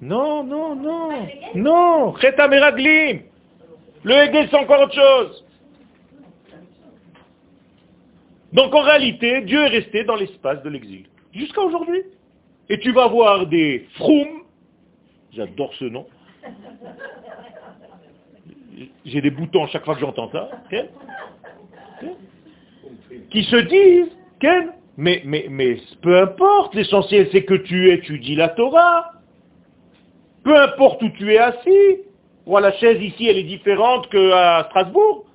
Non, non, non, non, Meraglim. Le Hegel, c'est encore autre chose. Donc en réalité, Dieu est resté dans l'espace de l'exil, jusqu'à aujourd'hui. Et tu vas voir des froum, j'adore ce nom, j'ai des boutons chaque fois que j'entends ça, qui se disent, mais, mais, mais peu importe, l'essentiel c'est que tu étudies la Torah. Peu importe où tu es assis. La chaise ici, elle est différente qu'à Strasbourg.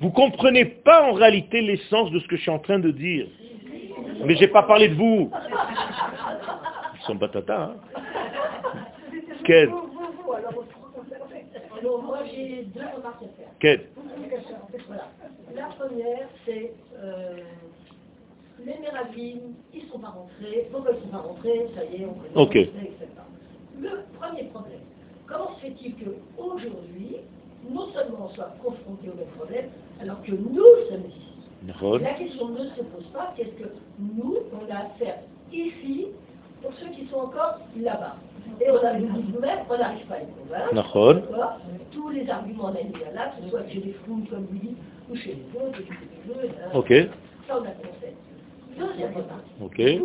Vous ne comprenez pas en réalité l'essence de ce que je suis en train de dire. Mais je n'ai pas parlé de vous. Ils sont Quel moi j'ai deux remarques à faire. Quelle La première, c'est euh, les Méravim, ils ne sont pas rentrés. Pourquoi ils ne sont pas rentrés? Ça y est, on connaît, Ok. etc. Le premier problème, comment se fait-il qu'aujourd'hui, non seulement on soit confrontés au même problème, alors que nous sommes ici? La question ne se pose pas, qu'est-ce que nous, on a à faire ici pour ceux qui sont encore là-bas Et on a nous-mêmes, on n'arrive pas à les convaincre. Tous les arguments là, que ce soit chez les fous, comme vous dites, ou chez les autres, chez les autres, Ok. Ça, on a conscience. Deuxième remarque. Ok. Et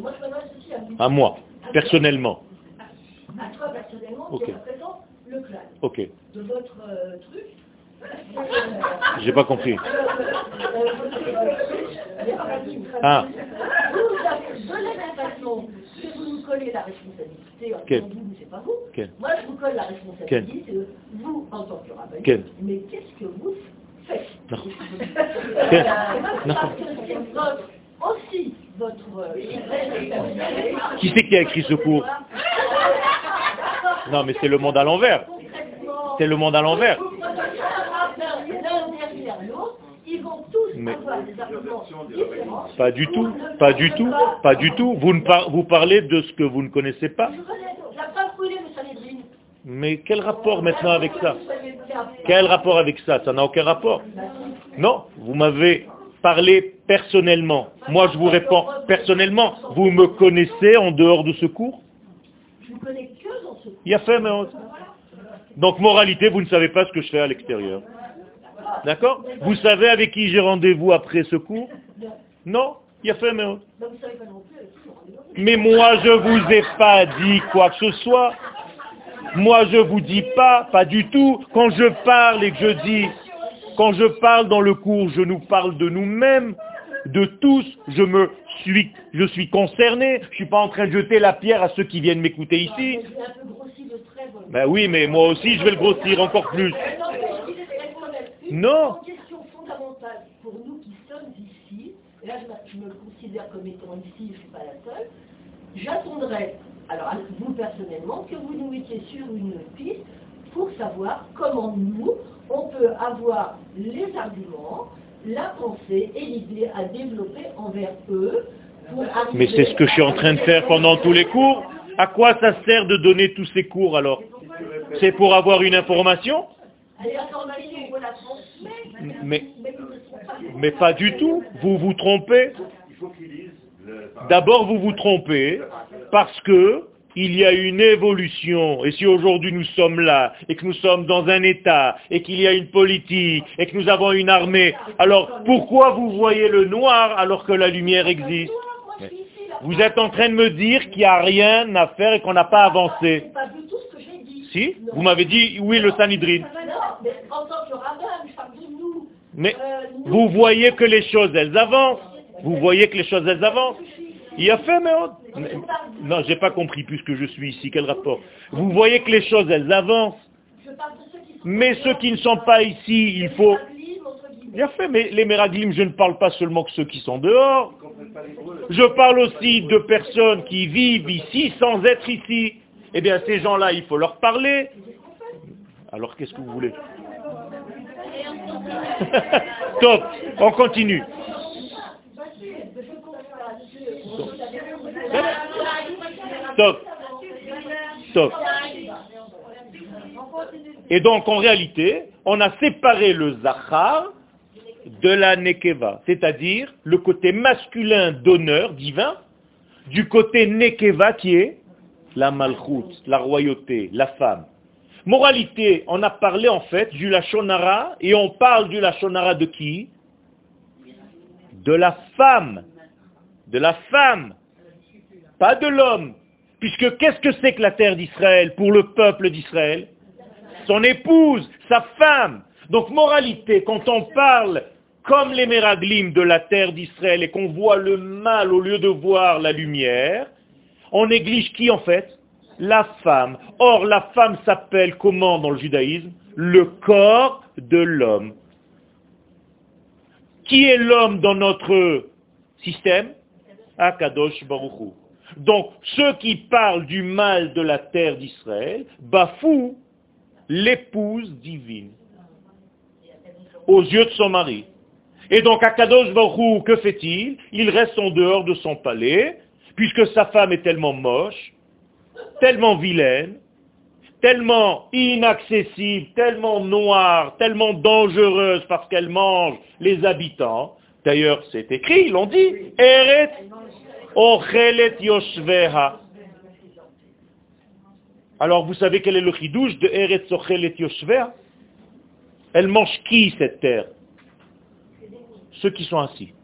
moi, je m'adresse aussi à vous. À moi, personnellement. À toi, personnellement, Ok. qui représente le clan. Ok. De votre euh, truc, J'ai pas compris. Ah. Vous avez de la même façon collez la responsabilité, disant vous, c'est pas vous. Moi, je vous colle la responsabilité, c'est vous en tant que rabbin. Mais qu'est-ce que vous faites Non. Quel Non. Parce que c'est votre, aussi votre euh. Qui c'est qui a écrit ce cours Non, mais c'est le monde à l'envers. C'est le monde à l'envers. L'un derrière l'autre, ils vont tous Mais-. Pas du tout, pas du tout, pas du tout. Vous, ne par- vous parlez de ce que vous ne connaissez pas. Mais quel rapport maintenant avec ça? Quel rapport avec ça? Ça n'a aucun rapport. Non, vous m'avez parlé personnellement. Moi, je vous réponds personnellement. Vous me connaissez en dehors de ce cours? Je ne connais que dans ce coup. Il y a fait, mais... Donc, moralité, vous ne savez pas ce que je fais à l'extérieur. D'accord Vous savez avec qui j'ai rendez-vous après ce cours Non Il y a fait, mais... Mais moi, je vous ai pas dit quoi que ce soit. Moi, je vous dis pas, pas du tout. Quand je parle et que je dis, quand je parle dans le cours, je nous parle de nous-mêmes, de tous. Je me suis, je suis concerné. Je suis pas en train de jeter la pierre à ceux qui viennent m'écouter ici. Voilà. Ben oui, mais moi aussi, je vais le grossir encore plus. Non, mais je disais, c'est même une Non. question fondamentale pour nous qui sommes ici, et là je, me considère comme étant ici, je ne suis pas la seule, j'attendrai, alors vous personnellement, que vous nous mettiez sur une piste pour savoir comment nous, on peut avoir les arguments, la pensée et l'idée à développer envers eux pour arriver Mais c'est ce que je suis en train de faire pendant tous les cours. À quoi ça sert de donner tous ces cours alors? C'est pour avoir une information? Mais, mais pas du tout. Vous vous trompez. D'abord, vous vous trompez parce que il y a une évolution. Et si aujourd'hui nous sommes là, et que nous sommes dans un État, et qu'il y a une politique, et que nous avons une armée, alors pourquoi vous voyez le noir alors que la lumière existe? Vous êtes en train de me dire qu'il n'y a rien à faire et qu'on n'a pas avancé. Si Vous m'avez dit, oui, le Sanhedrin. Mais vous voyez que les choses, elles avancent. Vous voyez que les choses, elles avancent. Il a fait, mais... Non, j'ai pas compris puisque je suis ici. Quel rapport? Vous voyez que les choses, elles avancent. Mais ceux qui ne sont pas ici, il faut... Il a fait, mais les Meraglim, je ne parle pas seulement que ceux qui sont dehors. Je parle aussi de personnes qui vivent ici sans être ici. Eh bien, ces gens-là, il faut leur parler. Alors, qu'est-ce que vous voulez Top, on continue. Stop. Stop. Et donc, en réalité, on a séparé le Zachar de la Nekeva, c'est-à-dire le côté masculin d'honneur divin, du côté Nekeva qui est la Malchut, la royauté, la femme. Moralité, on a parlé en fait du Lachonara, et on parle du Lachonara de qui? De la femme. De la femme. Pas de l'homme. Puisque qu'est-ce que c'est que la terre d'Israël pour le peuple d'Israël? Son épouse, sa femme. Donc moralité, quand on parle comme les Méraglim de la terre d'Israël et qu'on voit le mal au lieu de voir la lumière, on néglige qui en fait La femme. Or, la femme s'appelle comment dans le judaïsme? Le corps de l'homme. Qui est l'homme dans notre système? Akadosh Baruchou. Donc, ceux qui parlent du mal de la terre d'Israël bafouent l'épouse divine aux yeux de son mari. Et donc, Akadosh Baruch que fait-il? Il reste en dehors de son palais, puisque sa femme est tellement moche, tellement vilaine, tellement inaccessible, tellement noire, tellement dangereuse parce qu'elle mange les habitants. D'ailleurs, c'est écrit, ils l'ont dit. Eret Ochelet Yoshveha. Alors, vous savez quel est le chidouche de Eretz Ochelet Yoshveha Elle mange qui, cette terre? Ceux qui sont assis.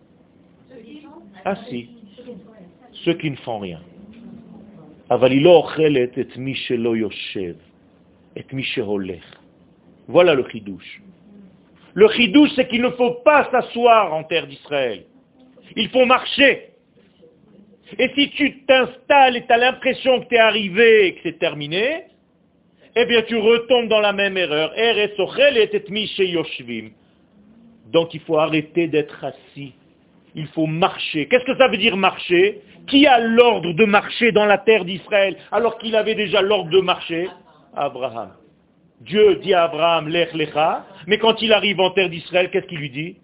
Assis. Ceux qui ne font rien. Voilà le chidouche. Le chidouche, c'est qu'il ne faut pas s'asseoir en terre d'Israël. Il faut marcher. Et si tu t'installes et tu as l'impression que tu es arrivé et que c'est terminé, eh bien tu retombes dans la même erreur. Donc il faut arrêter d'être assis. Il faut marcher. Qu'est-ce que ça veut dire marcher? Qui a l'ordre de marcher dans la terre d'Israël alors qu'il avait déjà l'ordre de marcher? Abraham. Dieu dit à Abraham, lech lecha, mais quand il arrive en terre d'Israël, qu'est-ce qu'il lui dit?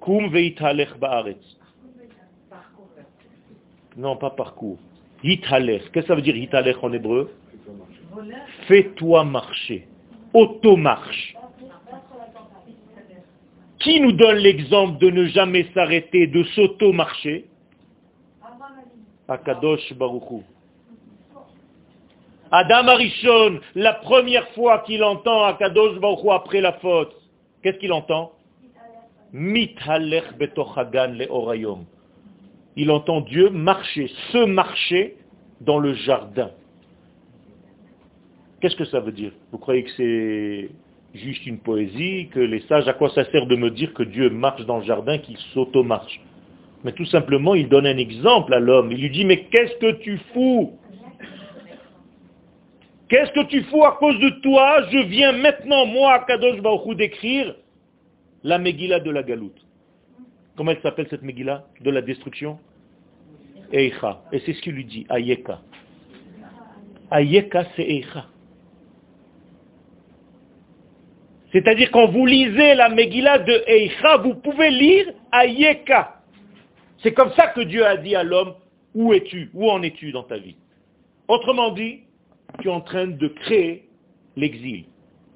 Kum ba'aretz. Non, pas parcours. Hitalech. Qu'est-ce que ça veut dire hitalech en hébreu? Fais-toi marcher. Auto-marche. Qui nous donne l'exemple de ne jamais s'arrêter, de s'auto-marcher? Akadosh Baruchou. Adam Arishon, la première fois qu'il entend Akadosh Baruchou après la faute, qu'est-ce qu'il entend? Il entend Dieu marcher, se marcher dans le jardin. Qu'est-ce que ça veut dire? Vous croyez que c'est juste une poésie, que les sages, à quoi ça sert de me dire que Dieu marche dans le jardin, qu'il s'auto-marche? Mais tout simplement, il donne un exemple à l'homme. Il lui dit, mais qu'est-ce que tu fous? Qu'est-ce que tu fous à cause de toi? Je viens maintenant, moi, à Kadosh Baruch d'écrire la Megillah de la Galoute. Comment elle s'appelle cette Megillah? De la destruction? Eicha. Et c'est ce qu'il lui dit, Ayeka. Ayeka, c'est Eicha. C'est-à-dire quand vous lisez la Megillah de Eicha, vous pouvez lire Ayeka. C'est comme ça que Dieu a dit à l'homme, où es-tu? Où en es-tu dans ta vie? Autrement dit, tu es en train de créer l'exil.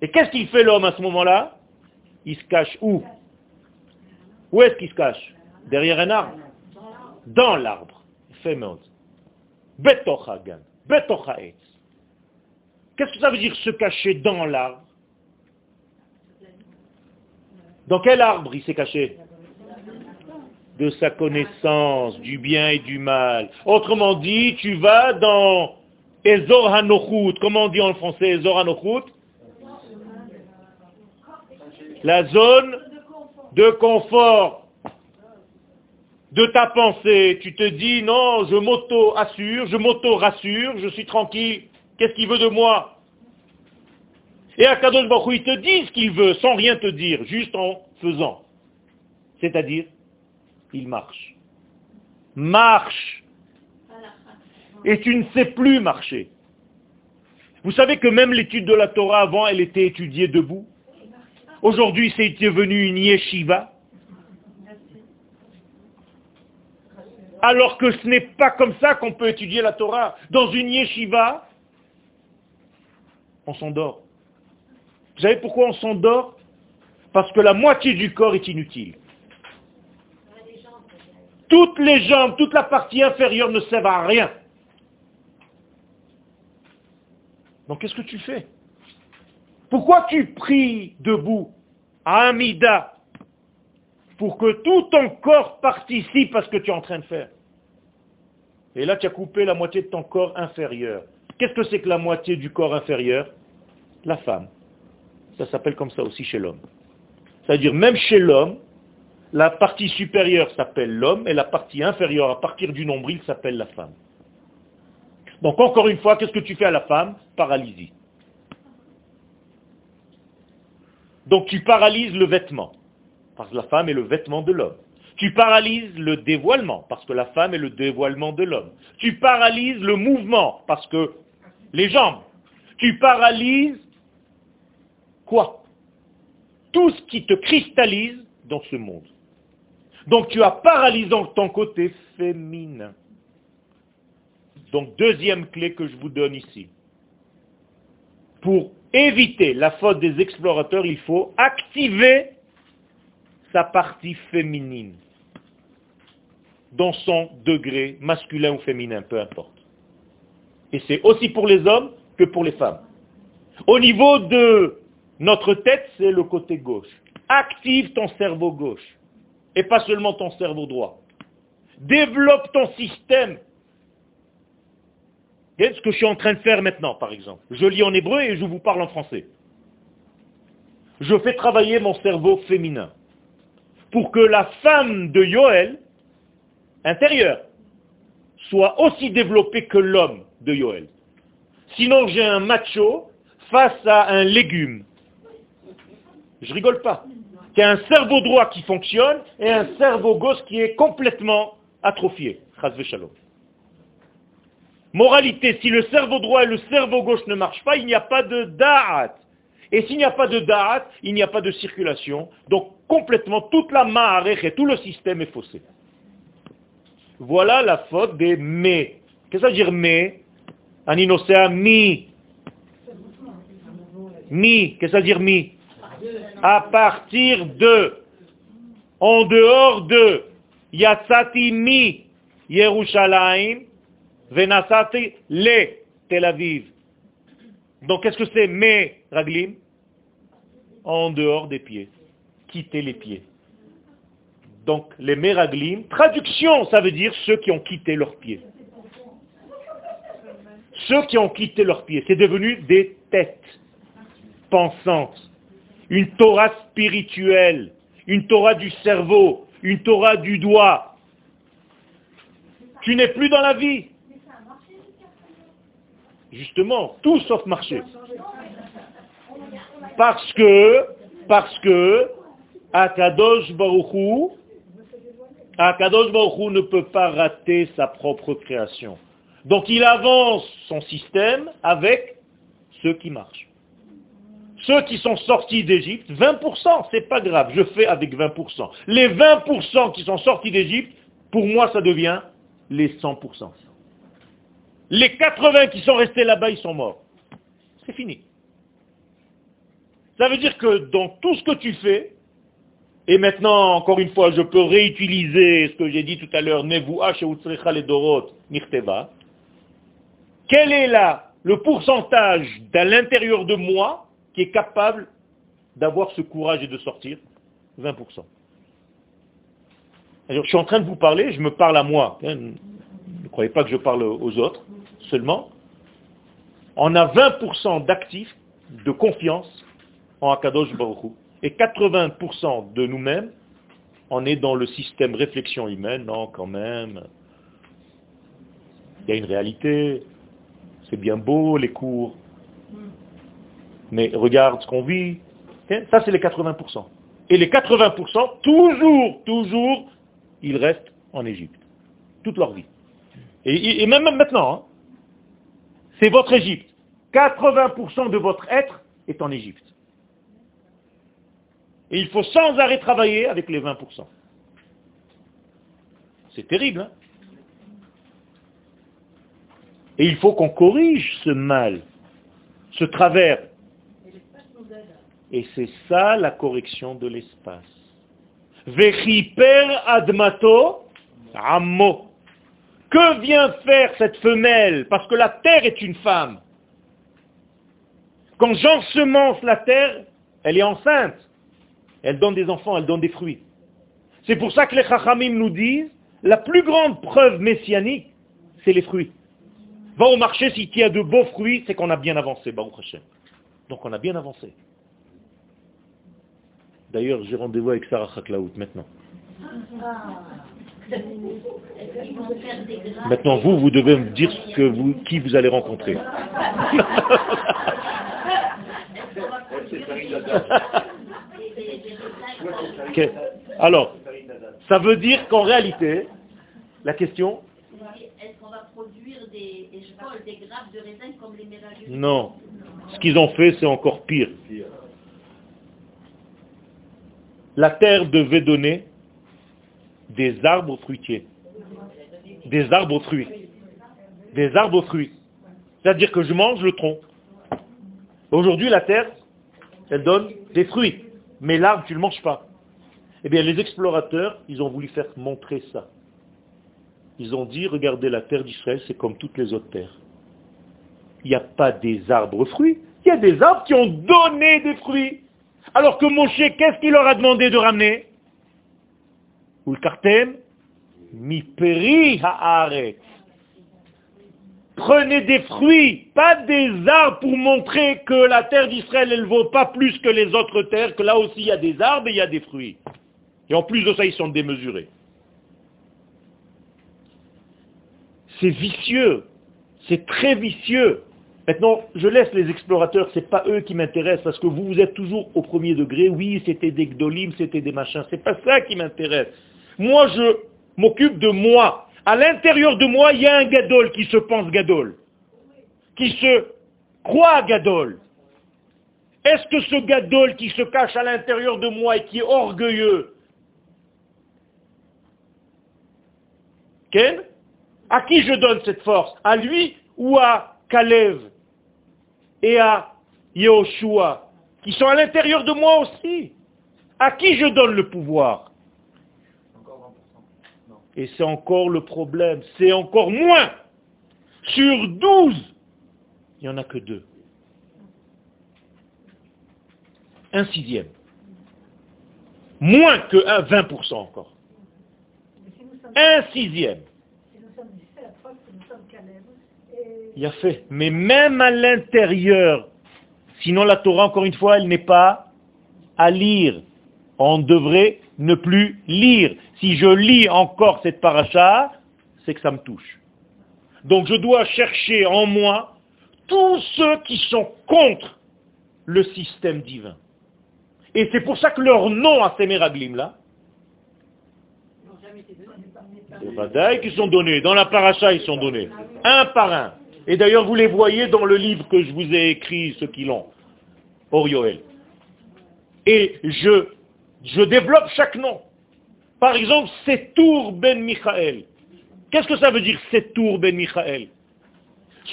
Et qu'est-ce qu'il fait l'homme à ce moment-là? Il se cache où? Où est-ce qu'il se cache? Derrière un arbre. Dans l'arbre. Qu'est-ce que ça veut dire se cacher dans l'arbre? Dans quel arbre il s'est caché? De sa connaissance du bien et du mal. Autrement dit, tu vas dans Ezor Hanochut. Comment on dit en français Ezor Hanochut? La zone de confort de ta pensée. Tu te dis, non, je m'auto-assure, je m'auto-rassure, je suis tranquille. Qu'est-ce qu'il veut de moi? Et Akadosh Baruch il te dit ce qu'il veut, sans rien te dire, juste en faisant. C'est-à-dire, il marche. Marche. Et tu ne sais plus marcher. Vous savez que même l'étude de la Torah avant, elle était étudiée debout. Aujourd'hui, c'est devenu une yeshiva. Alors que ce n'est pas comme ça qu'on peut étudier la Torah. Dans une yeshiva, on s'endort. Vous savez pourquoi on s'endort? Parce que la moitié du corps est inutile. Toutes les jambes, toute la partie inférieure ne servent à rien. Donc qu'est-ce que tu fais? Pourquoi tu pries debout à Amida pour que tout ton corps participe à ce que tu es en train de faire? Et là, tu as coupé la moitié de ton corps inférieur. Qu'est-ce que c'est que la moitié du corps inférieur? La femme. Ça s'appelle comme ça aussi chez l'homme. C'est-à-dire, même chez l'homme, la partie supérieure s'appelle l'homme et la partie inférieure, à partir du nombril, s'appelle la femme. Donc encore une fois, qu'est-ce que tu fais à la femme? Paralysie. Donc tu paralyses le vêtement, parce que la femme est le vêtement de l'homme. Tu paralyses le dévoilement, parce que la femme est le dévoilement de l'homme. Tu paralyses le mouvement, parce que les jambes. Tu paralyses quoi? Tout ce qui te cristallise dans ce monde. Donc tu as paralysant ton côté féminin. Donc deuxième clé que je vous donne ici. Pour éviter la faute des explorateurs, il faut activer sa partie féminine dans son degré masculin ou féminin, peu importe. Et c'est aussi pour les hommes que pour les femmes. Au niveau de notre tête, c'est le côté gauche. Active ton cerveau gauche et pas seulement ton cerveau droit. Développe ton système quest ce que je suis en train de faire maintenant, par exemple. Je lis en hébreu et je vous parle en français. Je fais travailler mon cerveau féminin pour que la femme de Yoël, intérieure, soit aussi développée que l'homme de Yoël. Sinon, j'ai un macho face à un légume. Je rigole pas. Qui a un cerveau droit qui fonctionne et un cerveau gauche qui est complètement atrophié. Moralité, si le cerveau droit et le cerveau gauche ne marchent pas, il n'y a pas de da'at. Et s'il n'y a pas de da'at, il n'y a pas de circulation. Donc complètement, toute la ma'arech et tout le système est faussé. Voilà la faute des mais. Qu'est-ce que ça veut dire mais? Aninocea mi. Mi. Qu'est-ce que ça veut dire mi? À partir de. En dehors de. Yatsati mi. Yerushalayim. Venasati le Tel Aviv. Donc qu'est-ce que c'est mes raglim? En dehors des pieds. Quitter les pieds. Donc les meraglim, traduction, ça veut dire ceux qui ont quitté leurs pieds. Ceux qui ont quitté leurs pieds, c'est devenu des têtes pensantes. Une Torah spirituelle, une Torah du cerveau, une Torah du doigt. Tu n'es plus dans la vie. Justement, tout sauf marcher. Parce que, parce que, Akadosh Baruchou, Akadosh Baruchou ne peut pas rater sa propre création. Donc il avance son système avec ceux qui marchent. Ceux qui sont sortis d'Égypte, 20%, c'est pas grave, je fais avec 20%. Les 20% qui sont sortis d'Égypte, pour moi ça devient les 100%. Les 80 qui sont restés là-bas, ils sont morts. C'est fini. Ça veut dire que dans tout ce que tu fais, Et maintenant, encore une fois, je peux réutiliser ce que j'ai dit tout à l'heure, Quel est là le pourcentage d'à l'intérieur de moi qui est capable d'avoir ce courage et de sortir 20%. Alors, je suis en train de vous parler, je me parle à moi. Hein, ne croyez pas que je parle aux autres seulement. On a 20% d'actifs, de confiance en Akadosh Baruch Et 80% de nous-mêmes, on est dans le système réflexion humaine. Non, quand même, il y a une réalité. C'est bien beau, les cours. Mais regarde ce qu'on vit. Ça, c'est les 80%. Et les 80%, toujours, toujours, ils restent en Égypte. Toute leur vie. Et, même maintenant, hein, c'est votre Égypte. 80% de votre être est en Égypte. Et il faut sans arrêt travailler avec les 20%. C'est terrible. Hein Et il faut qu'on corrige ce mal, ce travers. Et c'est ça la correction de l'espace. Vechiper admato ammo. Que vient faire cette femelle Parce que la terre est une femme? Quand j'ensemence la terre, elle est enceinte. Elle donne des enfants, elle donne des fruits. C'est pour ça que les Chachamim nous disent, la plus grande preuve messianique, c'est les fruits. Va au marché, s'il y a de beaux fruits, c'est qu'on a bien avancé, Baruch Hashem. Donc on a bien avancé. D'ailleurs, j'ai rendez-vous avec Sarah Chaklaout maintenant. Maintenant, vous, vous devez me dire ce qui vous allez rencontrer. Alors, ça veut dire qu'en réalité, la question Non. Ce qu'ils ont fait, c'est encore pire. La terre devait donner des arbres fruitiers. Des arbres fruits. Des arbres fruits. C'est-à-dire que je mange le tronc. Aujourd'hui, la terre, elle donne des fruits. Mais l'arbre, tu ne le manges pas. Eh bien, les explorateurs, ils ont voulu faire montrer ça. Ils ont dit, regardez, la terre d'Israël, c'est comme toutes les autres terres. Il n'y a pas des arbres fruits, il y a des arbres qui ont donné des fruits. Alors que Moshe, qu'est-ce qu'il leur a demandé de ramener? Mi peri Prenez des fruits, pas des arbres pour montrer que la terre d'Israël, elle ne vaut pas plus que les autres terres, que là aussi il y a des arbres et il y a des fruits. Et en plus de ça, ils sont démesurés. C'est vicieux. C'est très vicieux. Maintenant, je laisse les explorateurs, ce n'est pas eux qui m'intéressent, parce que vous, vous êtes toujours au premier degré. Oui, c'était des gdolim, c'était des machins. C'est pas ça qui m'intéresse. Moi, je m'occupe de moi. À l'intérieur de moi, il y a un gadol qui se pense gadol. Qui se croit gadol. Est-ce que ce gadol qui se cache à l'intérieur de moi et qui est orgueilleux, Ken? À qui je donne cette force? À lui ou à Kalev? Et à Yehoshua, qui sont à l'intérieur de moi aussi À qui je donne le pouvoir Et c'est encore le problème, c'est encore moins. Sur 12, il n'y en a que deux. Un sixième. Moins que 20% encore. Un sixième. Il a fait. Mais même à l'intérieur, sinon la Torah, encore une fois, elle n'est pas à lire. On devrait ne plus lire. Si je lis encore cette paracha, c'est que ça me touche. Donc je dois chercher en moi tous ceux qui sont contre le système divin. Et c'est pour ça que leur nom à ces méraglim là, les qui sont donnés, dans la paracha ils sont donnés, un par un. Et d'ailleurs, vous les voyez dans le livre que je vous ai écrit, ceux qui l'ont, Orioel. Et je, je développe chaque nom. Par exemple, Setour ben Michael. Qu'est-ce que ça veut dire Setour ben Michael?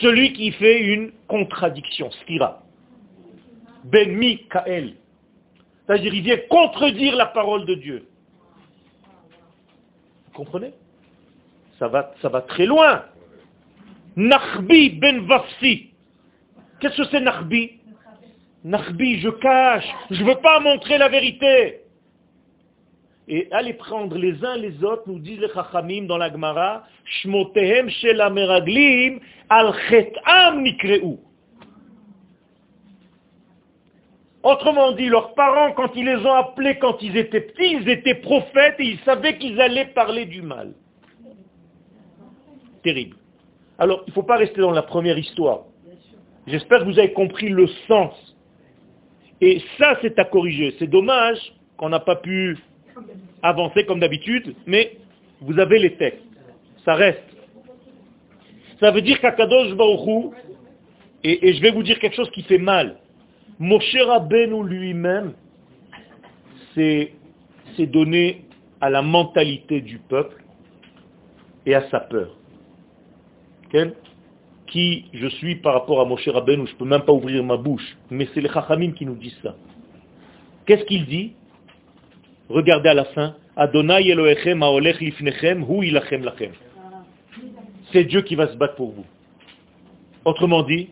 Celui qui fait une contradiction, Stira. Ben Michael. C'est-à-dire, il vient contredire la parole de Dieu. Vous comprenez? Ça va, ça va très loin. Nachbi ben Vafsi. Qu'est-ce que c'est Nachbi Nachbi, je cache, je ne veux pas montrer la vérité. Et allez prendre les uns les autres, nous disent les Chachamim dans la Gemara, Shmotehem shel meraglim al chetam. Autrement dit, leurs parents, quand ils les ont appelés quand ils étaient petits, ils étaient prophètes et ils savaient qu'ils allaient parler du mal. Terrible. Alors, il ne faut pas rester dans la première histoire. J'espère que vous avez compris le sens. Et ça, c'est à corriger. C'est dommage qu'on n'a pas pu avancer comme d'habitude, mais vous avez les textes. Ça reste. Ça veut dire qu'Akadosh Baruchou, et, et je vais vous dire quelque chose qui fait mal, Moshe Rabbeinu lui-même s'est donné à la mentalité du peuple et à sa peur. Qui je suis par rapport à Moshe Rabbeinu, je ne peux même pas ouvrir ma bouche, mais c'est les Chachamim qui nous disent ça. Qu'est-ce qu'il dit? Regardez à la fin. Adonai Elohechem haolech lifnechem hu ilachem lachem. C'est Dieu qui va se battre pour vous. Autrement dit,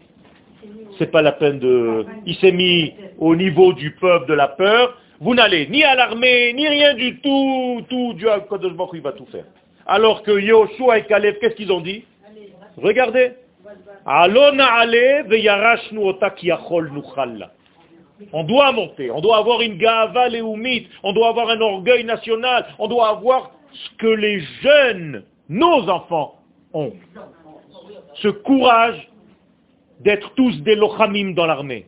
c'est pas la peine de... Il s'est mis au niveau du peuple de la peur. Vous n'allez ni à l'armée, ni rien du tout. Tout, Dieu, il va tout faire. Alors que Yoshua et Caleb, qu'est-ce qu'ils ont dit? Regardez. On doit monter, on doit avoir une gava léoumite, on doit avoir un orgueil national, on doit avoir ce que les jeunes, nos enfants, ont. Ce courage d'être tous des lochamim dans l'armée,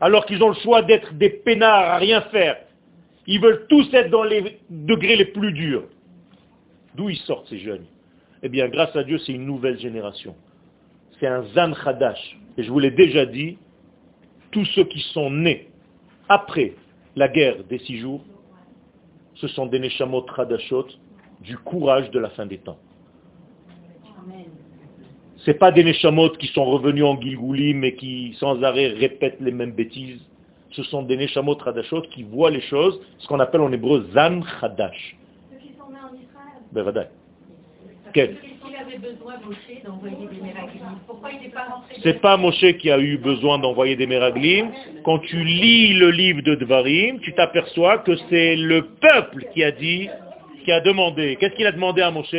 alors qu'ils ont le choix d'être des peinards à rien faire. Ils veulent tous être dans les degrés les plus durs. D'où ils sortent ces jeunes? Eh bien, grâce à Dieu, c'est une nouvelle génération. C'est un Zan Khadash. Et je vous l'ai déjà dit, tous ceux qui sont nés après la guerre des six jours, ce sont des Neshamot Khadashot du courage de la fin des temps. Ce pas des Neshamot qui sont revenus en Gilgoulim et qui sans arrêt répètent les mêmes bêtises. Ce sont des Neshamot Khadashot qui voient les choses, ce qu'on appelle en hébreu Zan Khadash. Ceux qui sont nés en Israël. Quel c'est pas Moshe qui a eu besoin d'envoyer des Meraglim. Quand tu lis le livre de Dvarim, tu t'aperçois que c'est le peuple qui a dit, qui a demandé. Qu'est-ce qu'il a demandé à Moshe?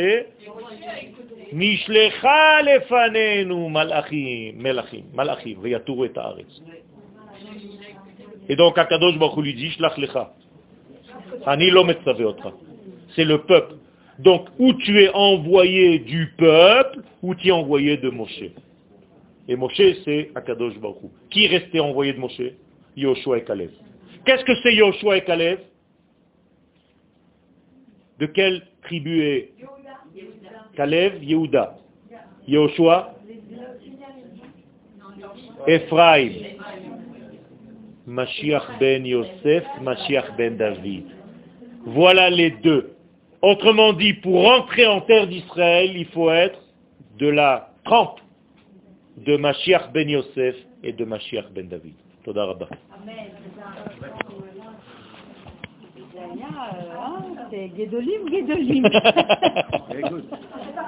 Mishlecha lefanenu malachim, melachim, malachim, veyaturu et Et donc Akadosh Baruch lui dit, shlach lecha. Ani lo C'est le peuple. Donc, où tu es envoyé du peuple, ou tu es envoyé de Moshe. Et Moshe, c'est Akadosh Baruch Qui restait envoyé de Moshe? Yoshua et Kalev. Qu'est-ce que c'est Yoshua et Kalev De quelle tribu est Kalev Yehuda. Yoshua? Ephraim. Mashiach ben Yosef, Mashiach ben David. Voilà les deux. Autrement dit, pour rentrer en terre d'Israël, il faut être de la trempe de Mashiach ben Yosef et de Mashiach ben David. Toda Rabba. C'est Guédolim, Guédolim.